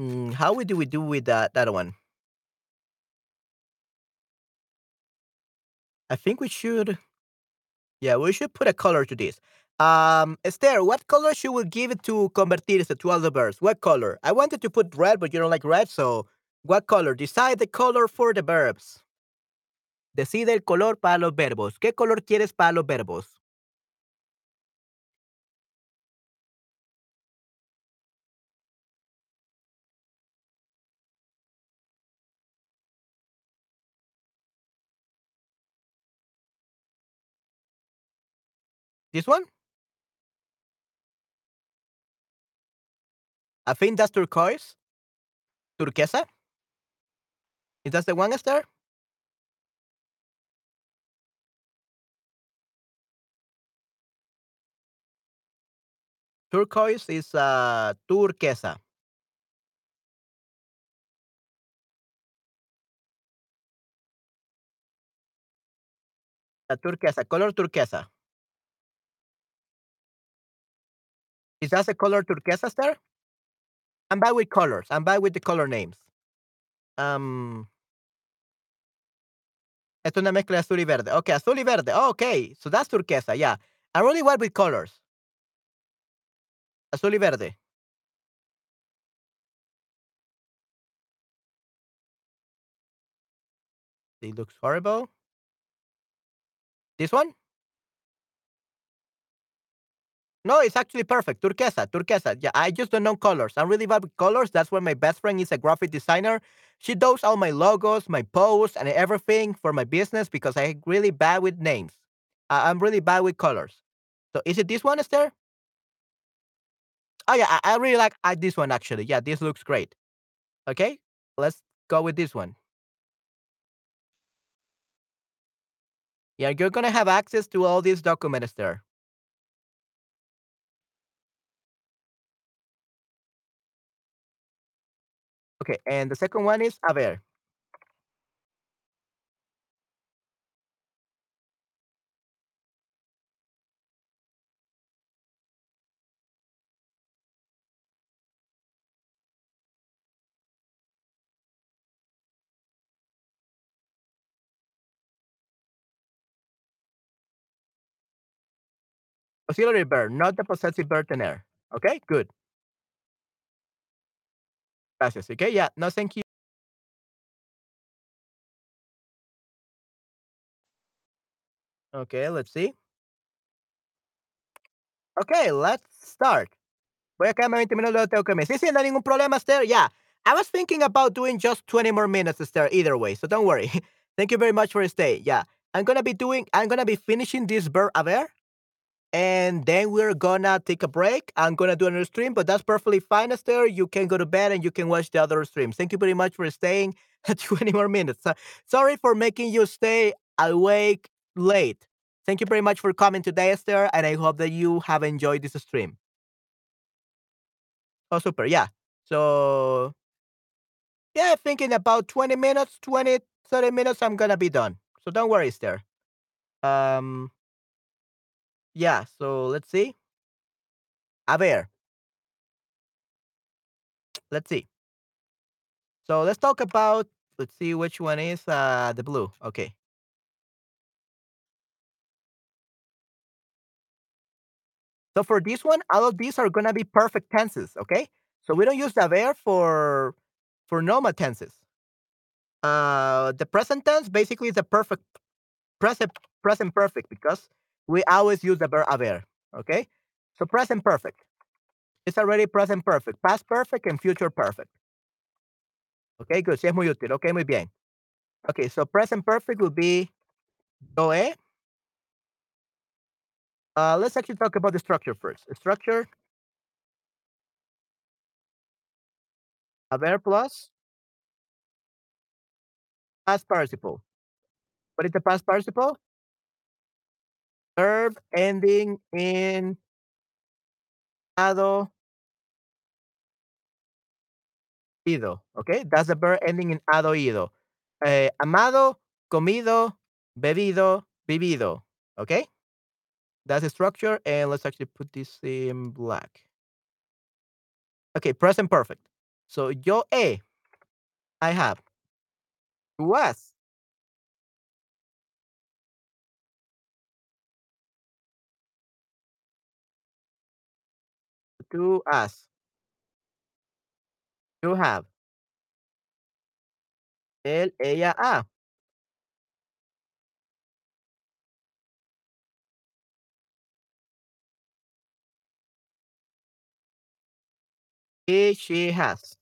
Mm, how we do we do with that that one? I think we should yeah, we should put a color to this. Um, Esther, what color should we give it to convertirse to verbs? What color? I wanted to put red, but you don't like red, so what color? Decide the color for the verbs. Decide el color para los verbos. ¿Qué color quieres para los verbos? This one? I think that's turquoise. Turquesa? Is that the one, Esther? Turquoise is uh, turquesa. La turquesa, color turquesa. Is that the color turquesa, Esther? I'm bad with colors. I'm bad with the color names. Um, es una mezcla azul y verde. Okay, azul y verde. Oh, okay, so that's turquesa. Yeah, I'm really bad with colors. Azul y verde. It looks horrible. This one? No, it's actually perfect. Turquesa, turquesa. Yeah, I just don't know colors. I'm really bad with colors. That's why my best friend is a graphic designer. She does all my logos, my posts, and everything for my business because I'm really bad with names. I'm really bad with colors. So is it this one, Esther? Oh yeah, I, I really like I, this one actually. Yeah, this looks great. Okay, let's go with this one. Yeah, you're gonna have access to all these documents there. Okay, and the second one is haber. auxiliary verb, not the possessive verb tener. Okay, good. Gracias. Okay, yeah, no, thank you. Okay, let's see. Okay, let's start. Voy a quedarme 20 minutos, tengo que me. Sí, sí, no hay ningún problema, Esther. Yeah, I was thinking about doing just 20 more minutes, Esther, either way, so don't worry. Thank you very much for your stay. Yeah, I'm gonna be doing, I'm gonna be finishing this verb haber and then we're gonna take a break. I'm gonna do another stream, but that's perfectly fine, Esther. You can go to bed and you can watch the other streams. Thank you very much for staying 20 more minutes. Sorry for making you stay awake late. Thank you very much for coming today, Esther, and I hope that you have enjoyed this stream. Oh, super. Yeah. So, yeah, I think in about 20 minutes, 20, 30 minutes, I'm to be done. So don't worry, Esther. Um, yeah. So let's see. A ver. Let's see. So let's talk about, let's see which one is uh, the blue. Okay. So for this one, all of these are gonna be perfect tenses, okay? So we don't use the for for normal tenses. Uh, the present tense basically is the perfect present present perfect because we always use the verb haber, okay? So present perfect. It's already present perfect, past perfect, and future perfect. Okay, good. Sí es muy útil. Okay, muy bien. Okay, so present perfect will be yo he, uh, let's actually talk about the structure first. The structure, haber plus past participle. What is the past participle? Verb ending in ado. Okay, that's the verb ending in ado ido. Eh, amado, comido, bebido, vivido. Okay, that's the structure. And let's actually put this in black. Okay, present perfect. So yo he, I have. Was. To us. You have. Él, ella. He, she has.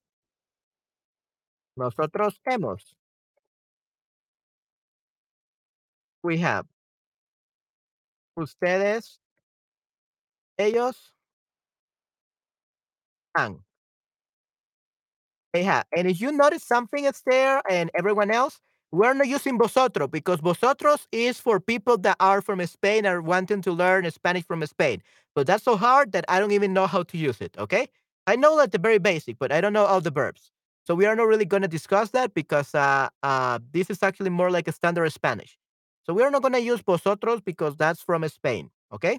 Nosotros hemos. We have. Ustedes, ellos have. And if you notice something it's there and everyone else, we're not using vosotros because vosotros is for people that are from Spain or wanting to learn Spanish from Spain. But that's so hard that I don't even know how to use it. Okay. I know that the very basic, but I don't know all the verbs. So we are not really going to discuss that because uh, uh, this is actually more like a standard Spanish. So we are not going to use vosotros because that's from Spain. Okay.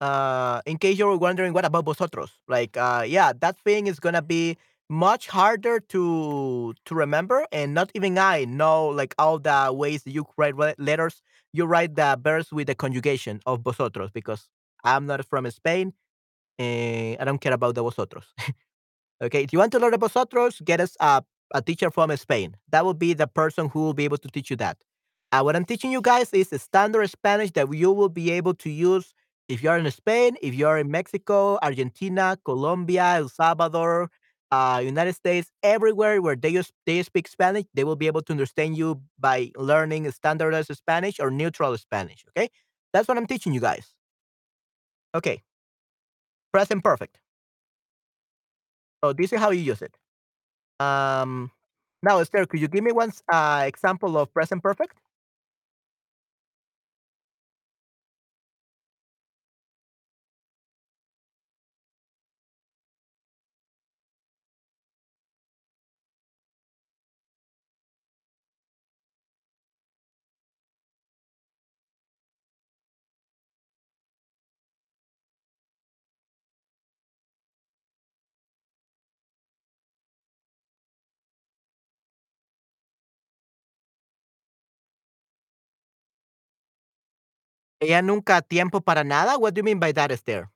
Uh, in case you were wondering, what about vosotros? Like, uh, yeah, that thing is gonna be much harder to to remember, and not even I know like all the ways you write letters. You write the verbs with the conjugation of vosotros because I'm not from Spain, and I don't care about the vosotros. Okay, if you want to learn about vosotros, get us a, a teacher from Spain. That will be the person who will be able to teach you that. Uh, what I'm teaching you guys is the standard Spanish that you will be able to use if you are in Spain, if you are in Mexico, Argentina, Colombia, El Salvador, uh, United States, everywhere where they they speak Spanish, they will be able to understand you by learning standardized Spanish or neutral Spanish. Okay, that's what I'm teaching you guys. Okay, present perfect. So this is how you use it. Um, now, Esther, could you give me one uh, example of present perfect? Ella nunca tiempo para nada. What do you mean by that, Esther?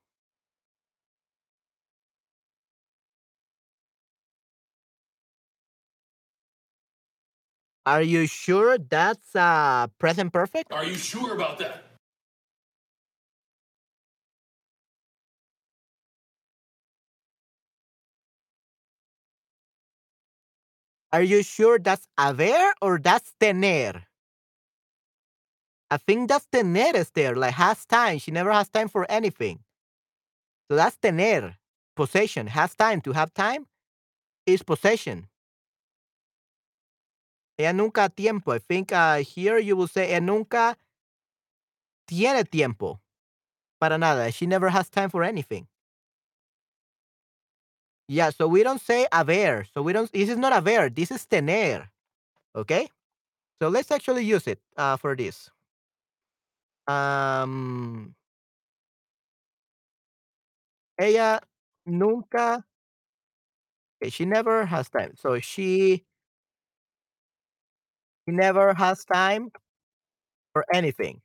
Are you sure that's uh, present perfect? Are you sure about that? Are you sure that's haber or that's tener? I think that's tener is there, like has time. She never has time for anything. So that's tener, possession. Has time to have time is possession. Ella nunca tiempo. I think uh, here you will say ella nunca tiene tiempo para nada. She never has time for anything. Yeah, so we don't say haber. So we don't. This is not haber. This is tener. Okay. So let's actually use it uh, for this. Um, ella nunca. Okay, she never has time. So she, she never has time for anything.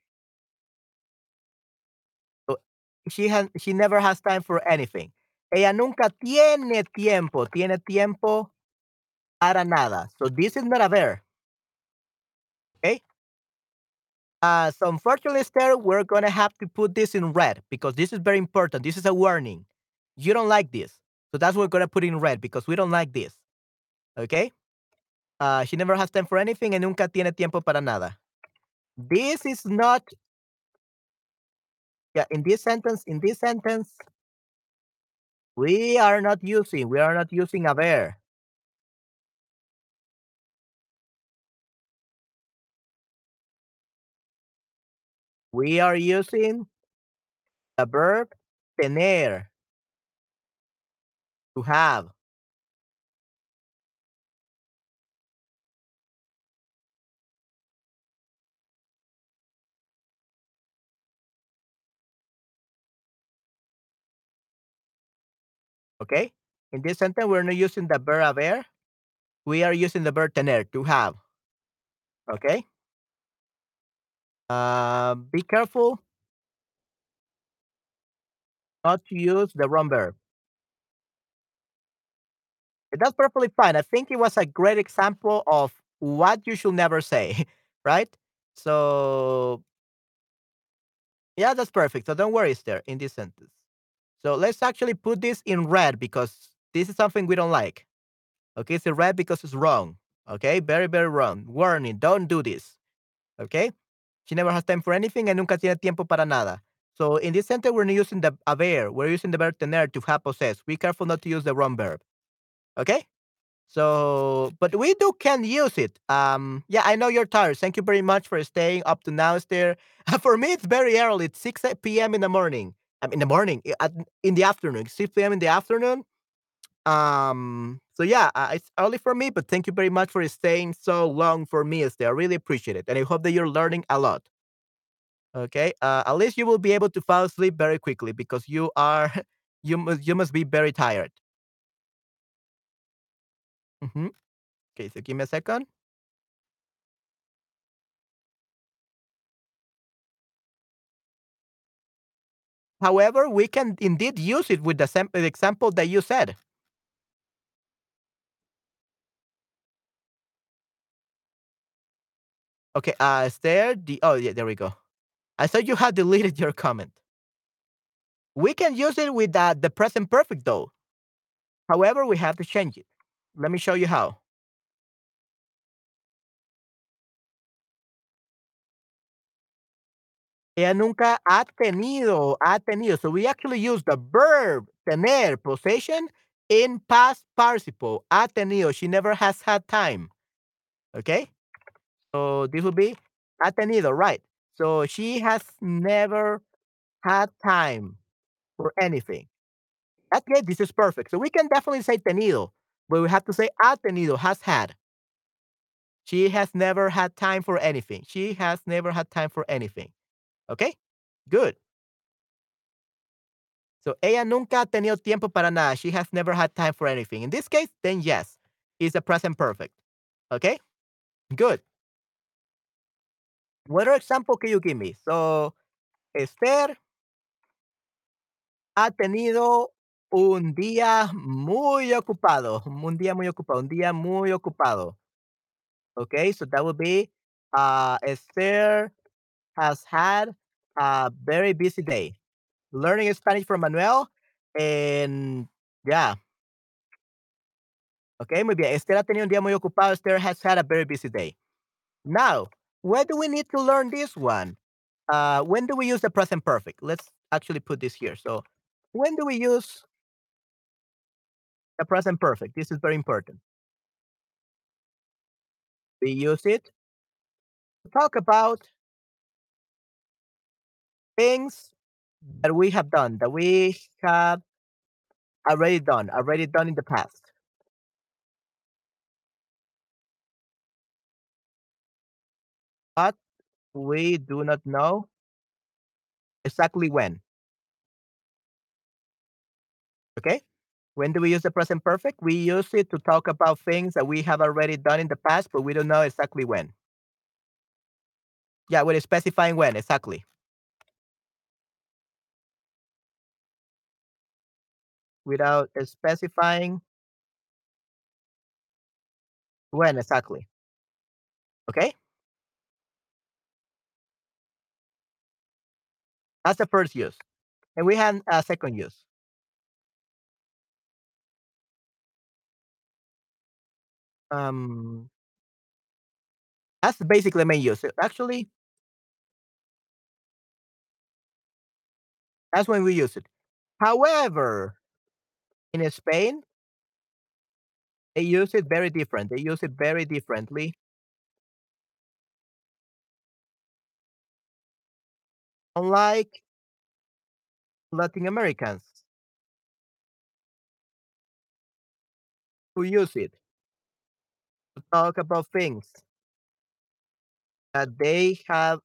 So she has. She never has time for anything. Ella nunca tiene tiempo. Tiene tiempo para nada. So this is not haber. Okay. Uh, so unfortunately, Esther, we're gonna have to put this in red because this is very important. This is a warning. You don't like this, so that's what we're gonna put in red because we don't like this. Okay. Uh, she never has time for anything and nunca tiene tiempo para nada. This is not. Yeah, in this sentence, in this sentence, we are not using. We are not using haber. We are using the verb tener to have. Okay? In this sentence, we're not using the verb haber. We are using the verb tener to have. Okay? Uh, be careful not to use the wrong verb. That's perfectly fine. I think it was a great example of what you should never say, right? So, yeah, that's perfect. So don't worry, there in this sentence. So let's actually put this in red because this is something we don't like. Okay, it's in red because it's wrong. Okay, very, very wrong. Warning, don't do this. Okay, she never has time for anything and nunca tiene tiempo para nada. So in this sentence, we're not using the haber. We're using the verb tener to have possess. Be careful not to use the wrong verb. Okay. So, but we do can use it. Um, yeah, I know you're tired. Thank you very much for staying up to now, Esther. for me, it's very early. It's 6 p.m. in the morning. Um, in the morning, in the afternoon, 6 p.m. in the afternoon. Um, so yeah, uh, it's early for me, but thank you very much for staying so long for me, Esther. I really appreciate it. And I hope that you're learning a lot. Okay. Uh, at least you will be able to fall asleep very quickly because you are, you must, you must be very tired. Mm-hmm. Okay, so give me a second. However, we can indeed use it with the, the example that you said. Okay, uh, is there the, oh, yeah, there we go. I thought you had deleted your comment. We can use it with uh, the present perfect though. However, we have to change it. Let me show you how. Ella nunca ha tenido, ha tenido. So we actually use the verb tener, possession, in past participle. Ha tenido. She never has had time. Okay? So this would be ha tenido, right? So she has never had time for anything. Okay, this is perfect. So we can definitely say tenido, but we have to say ha tenido, has had. She has never had time for anything. She has never had time for anything. Okay? Good. So ella nunca ha tenido tiempo para nada. She has never had time for anything. In this case, then yes, it's a present perfect. Okay? Good. What example can you give me? So, Esther ha tenido un día muy ocupado. Un día muy ocupado. Un día muy ocupado. Okay, so that would be uh, Esther has had a very busy day. Learning Spanish from Manuel. And yeah. Okay, muy bien. Esther ha tenido un día muy ocupado. Esther has had a very busy day. Now, where do we need to learn this one? Uh, when do we use the present perfect? Let's actually put this here. So, when do we use the present perfect? This is very important. We use it to talk about things that we have done, that we have already done, already done in the past. But we do not know exactly when. Okay? When do we use the present perfect? We use it to talk about things that we have already done in the past, but we don't know exactly when. Yeah, we're specifying when, exactly. Without specifying when exactly. Okay? That's the first use. And we have a second use. Um, that's basically main use. Actually, that's when we use it. However, in Spain, they use it very different. They use it very differently. Unlike Latin Americans who use it to talk about things that they have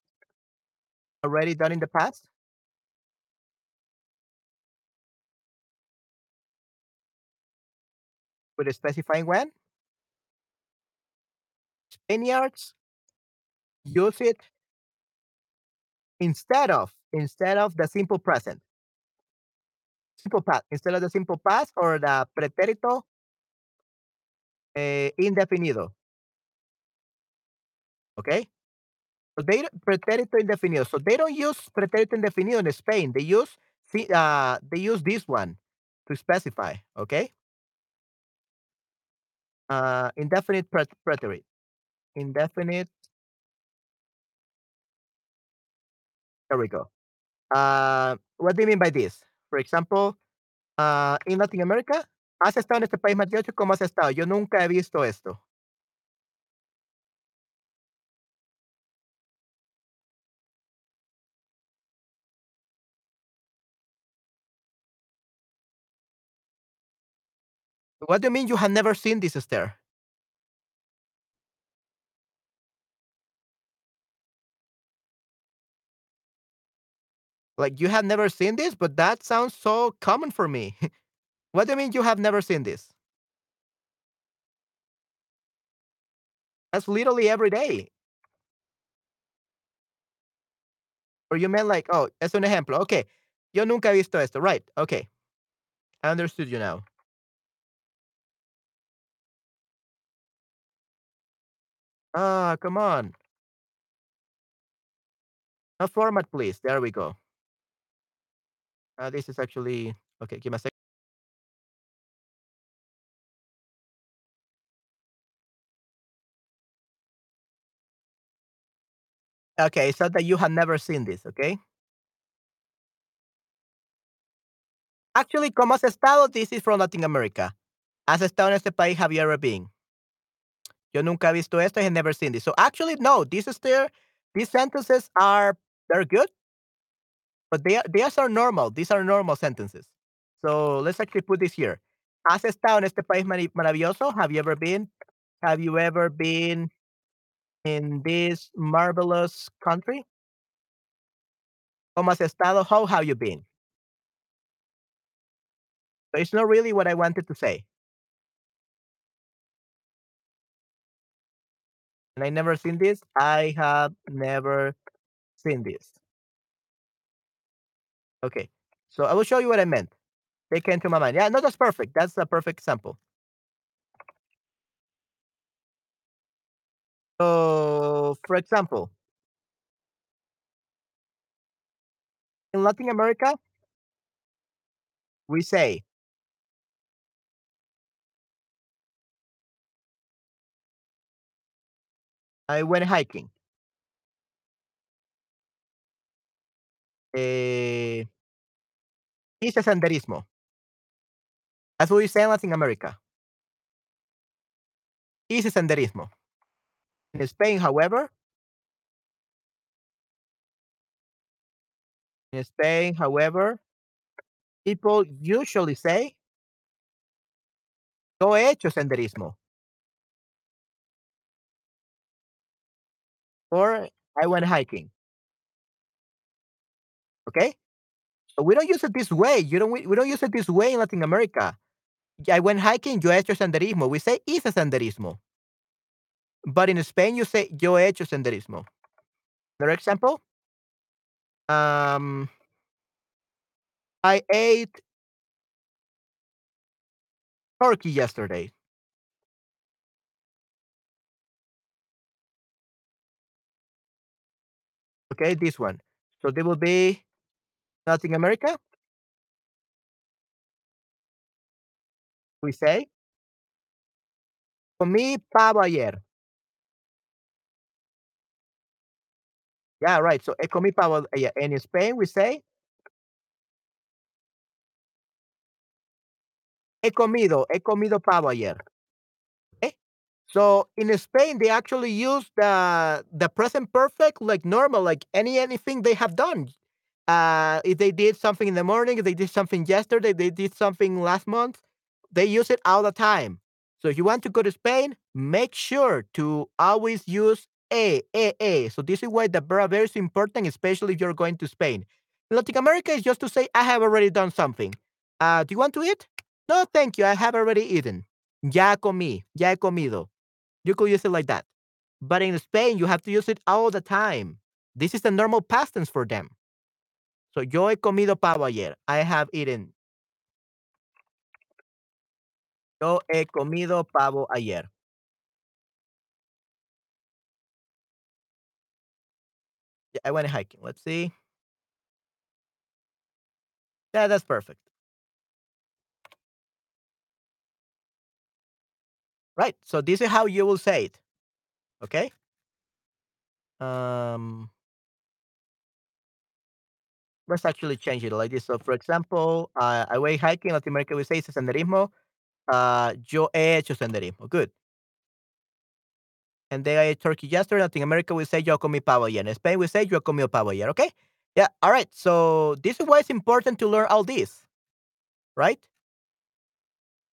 already done in the past. With specifying when. Spaniards use it instead of instead of the simple present. Simple past instead of the simple past or the pretérito eh, indefinido. Okay? So they pretérito indefinido. So they don't use pretérito indefinido in Spain. They use uh, they use this one to specify. Okay? Uh, indefinite preterite. Indefinite. There we go. Uh, what do you mean by this? For example, uh, in Latin America, ¿has estado en este país de ¿Cómo has estado? Yo nunca he visto esto. What do you mean you have never seen this stair? Like you have never seen this, but that sounds so common for me. what do you mean you have never seen this? That's literally every day. Or you meant like, oh, es un ejemplo. Okay. Yo nunca he visto esto. Right. Okay. I understood you now. Ah, come on. A format, please. There we go. Uh, this is actually okay. Give me a second. Okay, so that you have never seen this, okay? Actually, ¿cómo has estado? This is from Latin America. ¿Has estado en este país? Have you ever been? Yo nunca he visto esto. I have never seen this. So actually, no. This is there. These sentences are they're good, but they are, these are normal. These are normal sentences. So let's actually put this here. ¿Has estado en este país maravilloso? Have you ever been? Have you ever been in this marvelous country? ¿Cómo has estado? How have you been? So it's not really what I wanted to say. And I never seen this. I have never seen this. Okay. So I will show you what I meant. They came to my mind. Yeah, no, that's perfect. That's a perfect example. So, for example in Latin America we say I went hiking. Eh hice senderismo. That's what we say in Latin America. Hice senderismo. In Spain, however in Spain, however, people usually say Yo he hecho senderismo. Or I went hiking. Okay? So we don't use it this way. You don't we we don't use it this way in Latin America. I went hiking, yo he hecho senderismo. We say hice senderismo. But in Spain, you say yo he hecho senderismo. Another example? Um I ate turkey yesterday. Okay, this one. So they will be Latin America? We say Comí pavo ayer. Yeah, right. So, he comí pavo ayer. And in Spain, we say He comido, he comido pavo ayer. Okay? So, in Spain, they actually use the the present perfect like normal, like any anything they have done. Uh, if they did something in the morning, if they did something yesterday, they did something last month, they use it all the time. So, if you want to go to Spain, make sure to always use a, a, he. So, this is why the verb is important, especially if you're going to Spain. In Latin America, is just to say, I have already done something. Uh, do you want to eat? No, thank you. I have already eaten. Ya comí, ya he comido. You could use it like that. But in Spain, you have to use it all the time. This is the normal past tense for them. So, yo he comido pavo ayer. I have eaten. Yo he comido pavo ayer. Yeah, I went hiking. Let's see. Yeah, that's perfect. Right. So this is how you will say it. Okay? Um let's actually change it like this. So, for example, uh, I went hiking. in Latin America, we say hice senderismo. Uh, yo he hecho senderismo. Good. And then I ate turkey yesterday. Latin America, we say yo comí pavo ayer. In Spain, we say yo comió pavo ayer. Okay? Yeah. All right. So this is why it's important to learn all this. Right?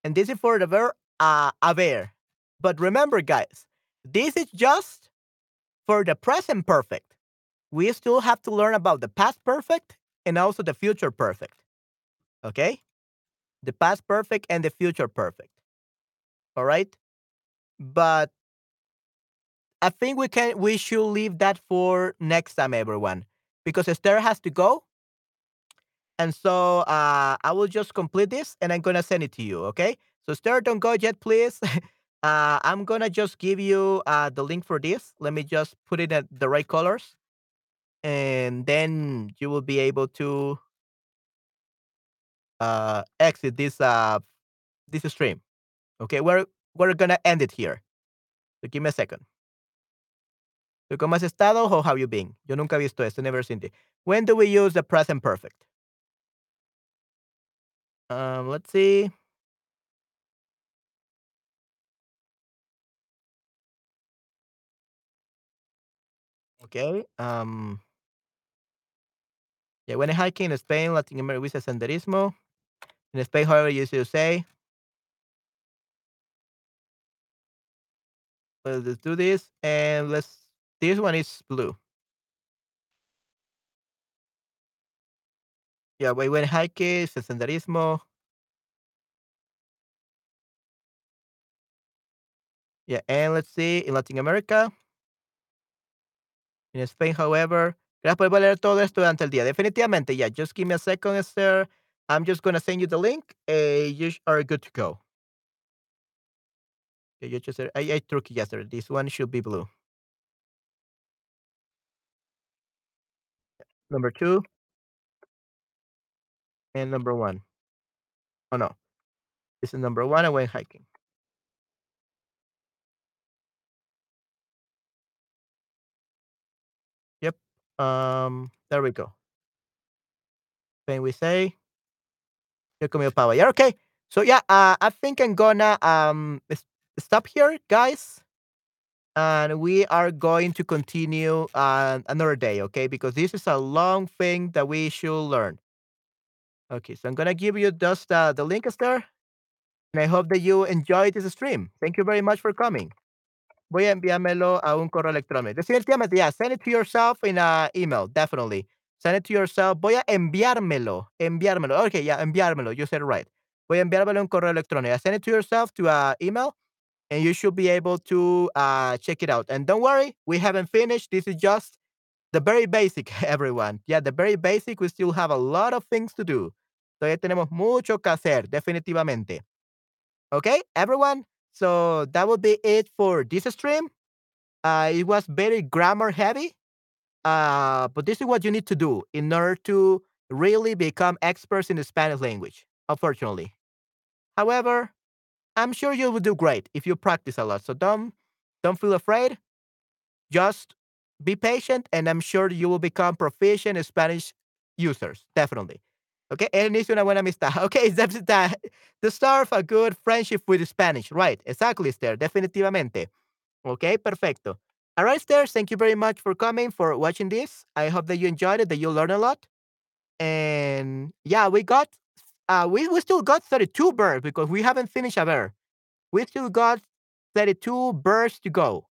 And this is for the verb uh, haber. But remember, guys, this is just for the present perfect. We still have to learn about the past perfect and also the future perfect. Okay? The past perfect and the future perfect. All right? But I think we can we should leave that for next time, everyone, because Esther has to go. And so uh, I will just complete this and I'm gonna send it to you. Okay? So Esther, don't go yet, please. uh, I'm gonna just give you uh, the link for this. Let me just put it at the right colors, and then you will be able to uh, exit this uh, this stream. Okay, we're we're gonna end it here. So give me a second. ¿Cómo has estado? How have you been? Yo nunca he visto esto, never seen it. When do we use the present perfect? Um, let's see. Okay. Um, yeah, when hiking in Spain, Latin America, we say senderismo. In Spain, however, you should say. Let's do this, and let's. This one is blue. Yeah, we went hiking, senderismo. Yeah, and let's see, in Latin America. In Spain, however. Gracias por leer todo esto durante el día. Definitivamente, yeah. Just give me a second, sir. I'm just going to send you the link. Uh, you are good to go. Okay, you just, said, I, I took yesterday. This one should be blue. Number two. And number one. Oh, no. This is number one. I went hiking. Um, there we go. Then we say Here come your power. Yeah, okay. So, yeah, uh, I think I'm gonna, um, stop here, guys. And we are going to continue, uh, another day, okay? Because this is a long thing that we should learn. Okay, so I'm gonna give you just, uh, the link is there. And I hope that you enjoyed this stream. Thank you very much for coming. Voy a enviármelo a un correo electrónico. Definitivamente, yeah, send it to yourself in a email, definitely. Send it to yourself. Voy a enviármelo, enviármelo. Okay, yeah, enviármelo. You said it right. Voy a enviármelo un correo electrónico. Send it to yourself to a email, and you should be able to uh, check it out. And don't worry, we haven't finished. This is just the very basic, everyone. Yeah, the very basic. We still have a lot of things to do. Todavía tenemos mucho que hacer, definitivamente. Okay, everyone. So that would be it for this stream. Uh, it was very grammar heavy, uh, but this is what you need to do in order to really become experts in the Spanish language, unfortunately. However, I'm sure you will do great if you practice a lot. So don't don't feel afraid. Just be patient, and I'm sure you will become proficient Spanish users. Definitely. Okay, él inicia una buena amistad. Okay, that's the, the start of a good friendship with Spanish. Right, exactly, Esther. Definitivamente. Okay, perfecto. All right, Esther, thank you very much for coming, for watching this. I hope that you enjoyed it, that you learned a lot. And yeah, we got, uh, we, we still got 32 birds because we haven't finished a bird. We still got 32 birds to go.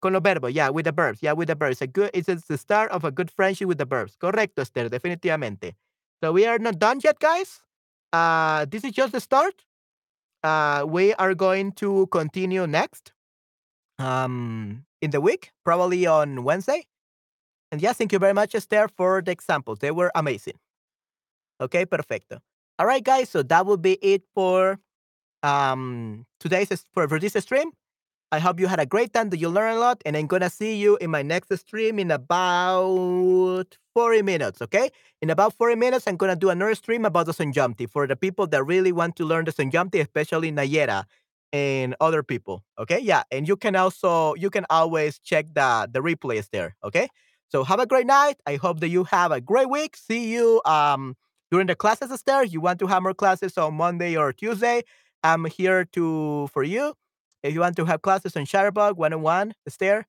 Con los verbos, yeah, with the verbs, yeah, with the verbs. A good, it's, it's the start of a good friendship with the verbs. Correcto, Esther, definitivamente. So we are not done yet, guys. Uh, this is just the start. Uh, we are going to continue next um, in the week, probably on Wednesday. And yeah, thank you very much, Esther, for the examples. They were amazing. Okay, perfecto. All right, guys. So that will be it for um today's for, for this stream. I hope you had a great time, that you learn a lot, and I'm gonna see you in my next stream in about 40 minutes, okay? In about 40 minutes, I'm gonna do another stream about the Sanjamti for the people that really want to learn the Sanjamti, especially Nayera and other people, okay? Yeah, and you can also, you can always check the, the replays there, okay? So have a great night. I hope that you have a great week. See you um during the classes, Esther. You want to have more classes on Monday or Tuesday? I'm here to for you. If you want to have classes on Shutterbug one on one, Esther,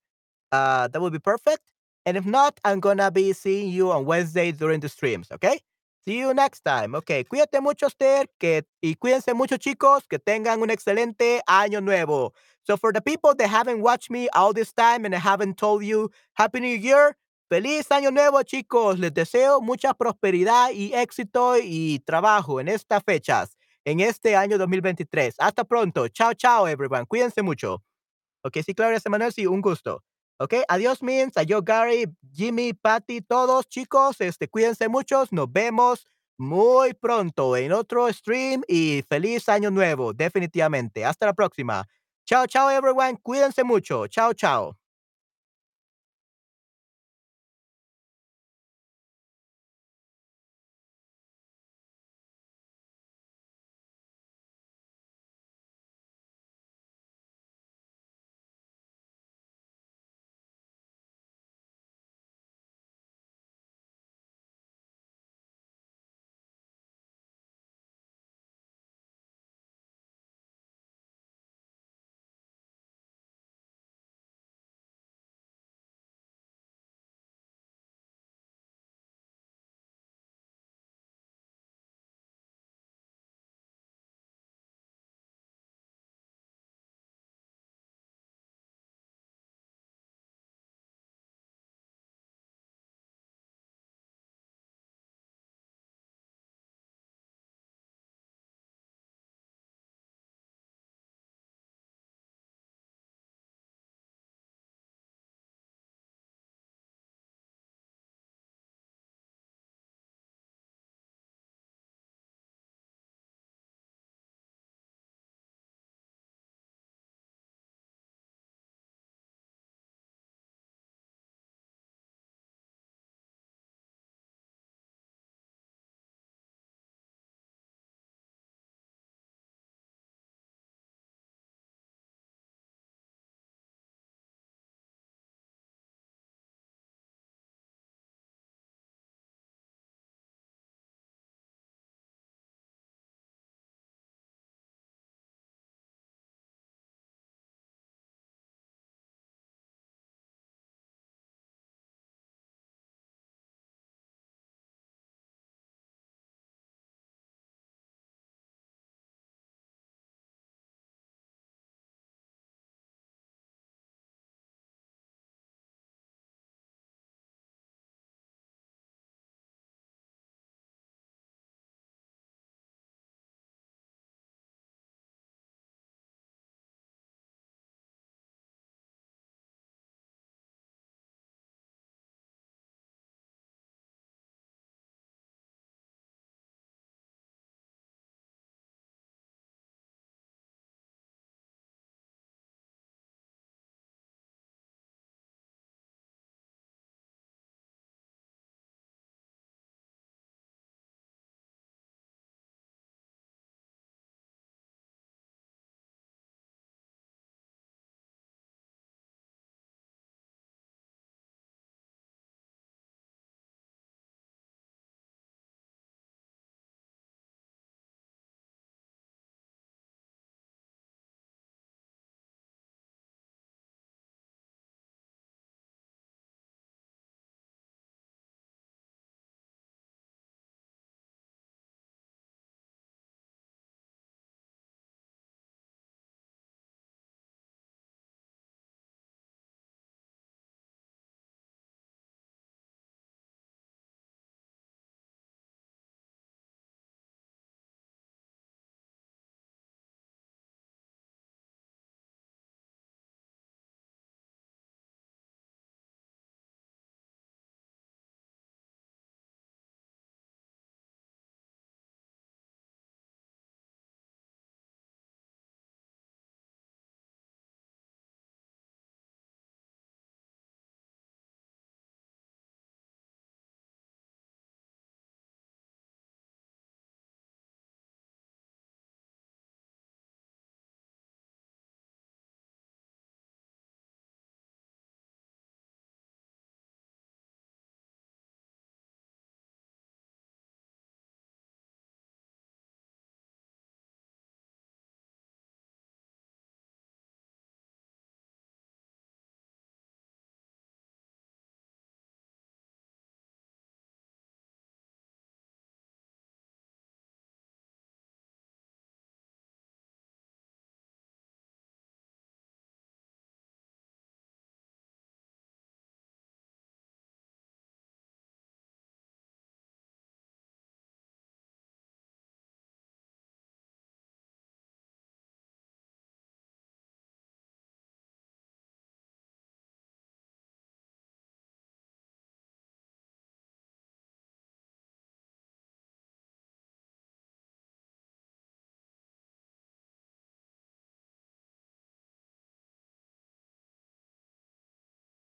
uh, that would be perfect. And if not, I'm gonna be seeing you on Wednesday during the streams, okay? See you next time. Okay, cuídate mucho, Esther, que, y cuídense mucho, chicos, que tengan un excelente año nuevo. So for the people that haven't watched me all this time and I haven't told you Happy New Year, feliz año nuevo, chicos. Les deseo mucha prosperidad y éxito y trabajo en estas fechas, en este año 2023. Hasta pronto. Chao, chao, everyone. Cuídense mucho. Ok, sí, Claudia Manuel, sí, un gusto. Ok, adiós, Mins, adiós, Gary, Jimmy, Patty, todos, chicos, este, cuídense muchos, nos vemos muy pronto en otro stream y feliz año nuevo, definitivamente. Hasta la próxima. Chao, chao, everyone, cuídense mucho. Chao, chao.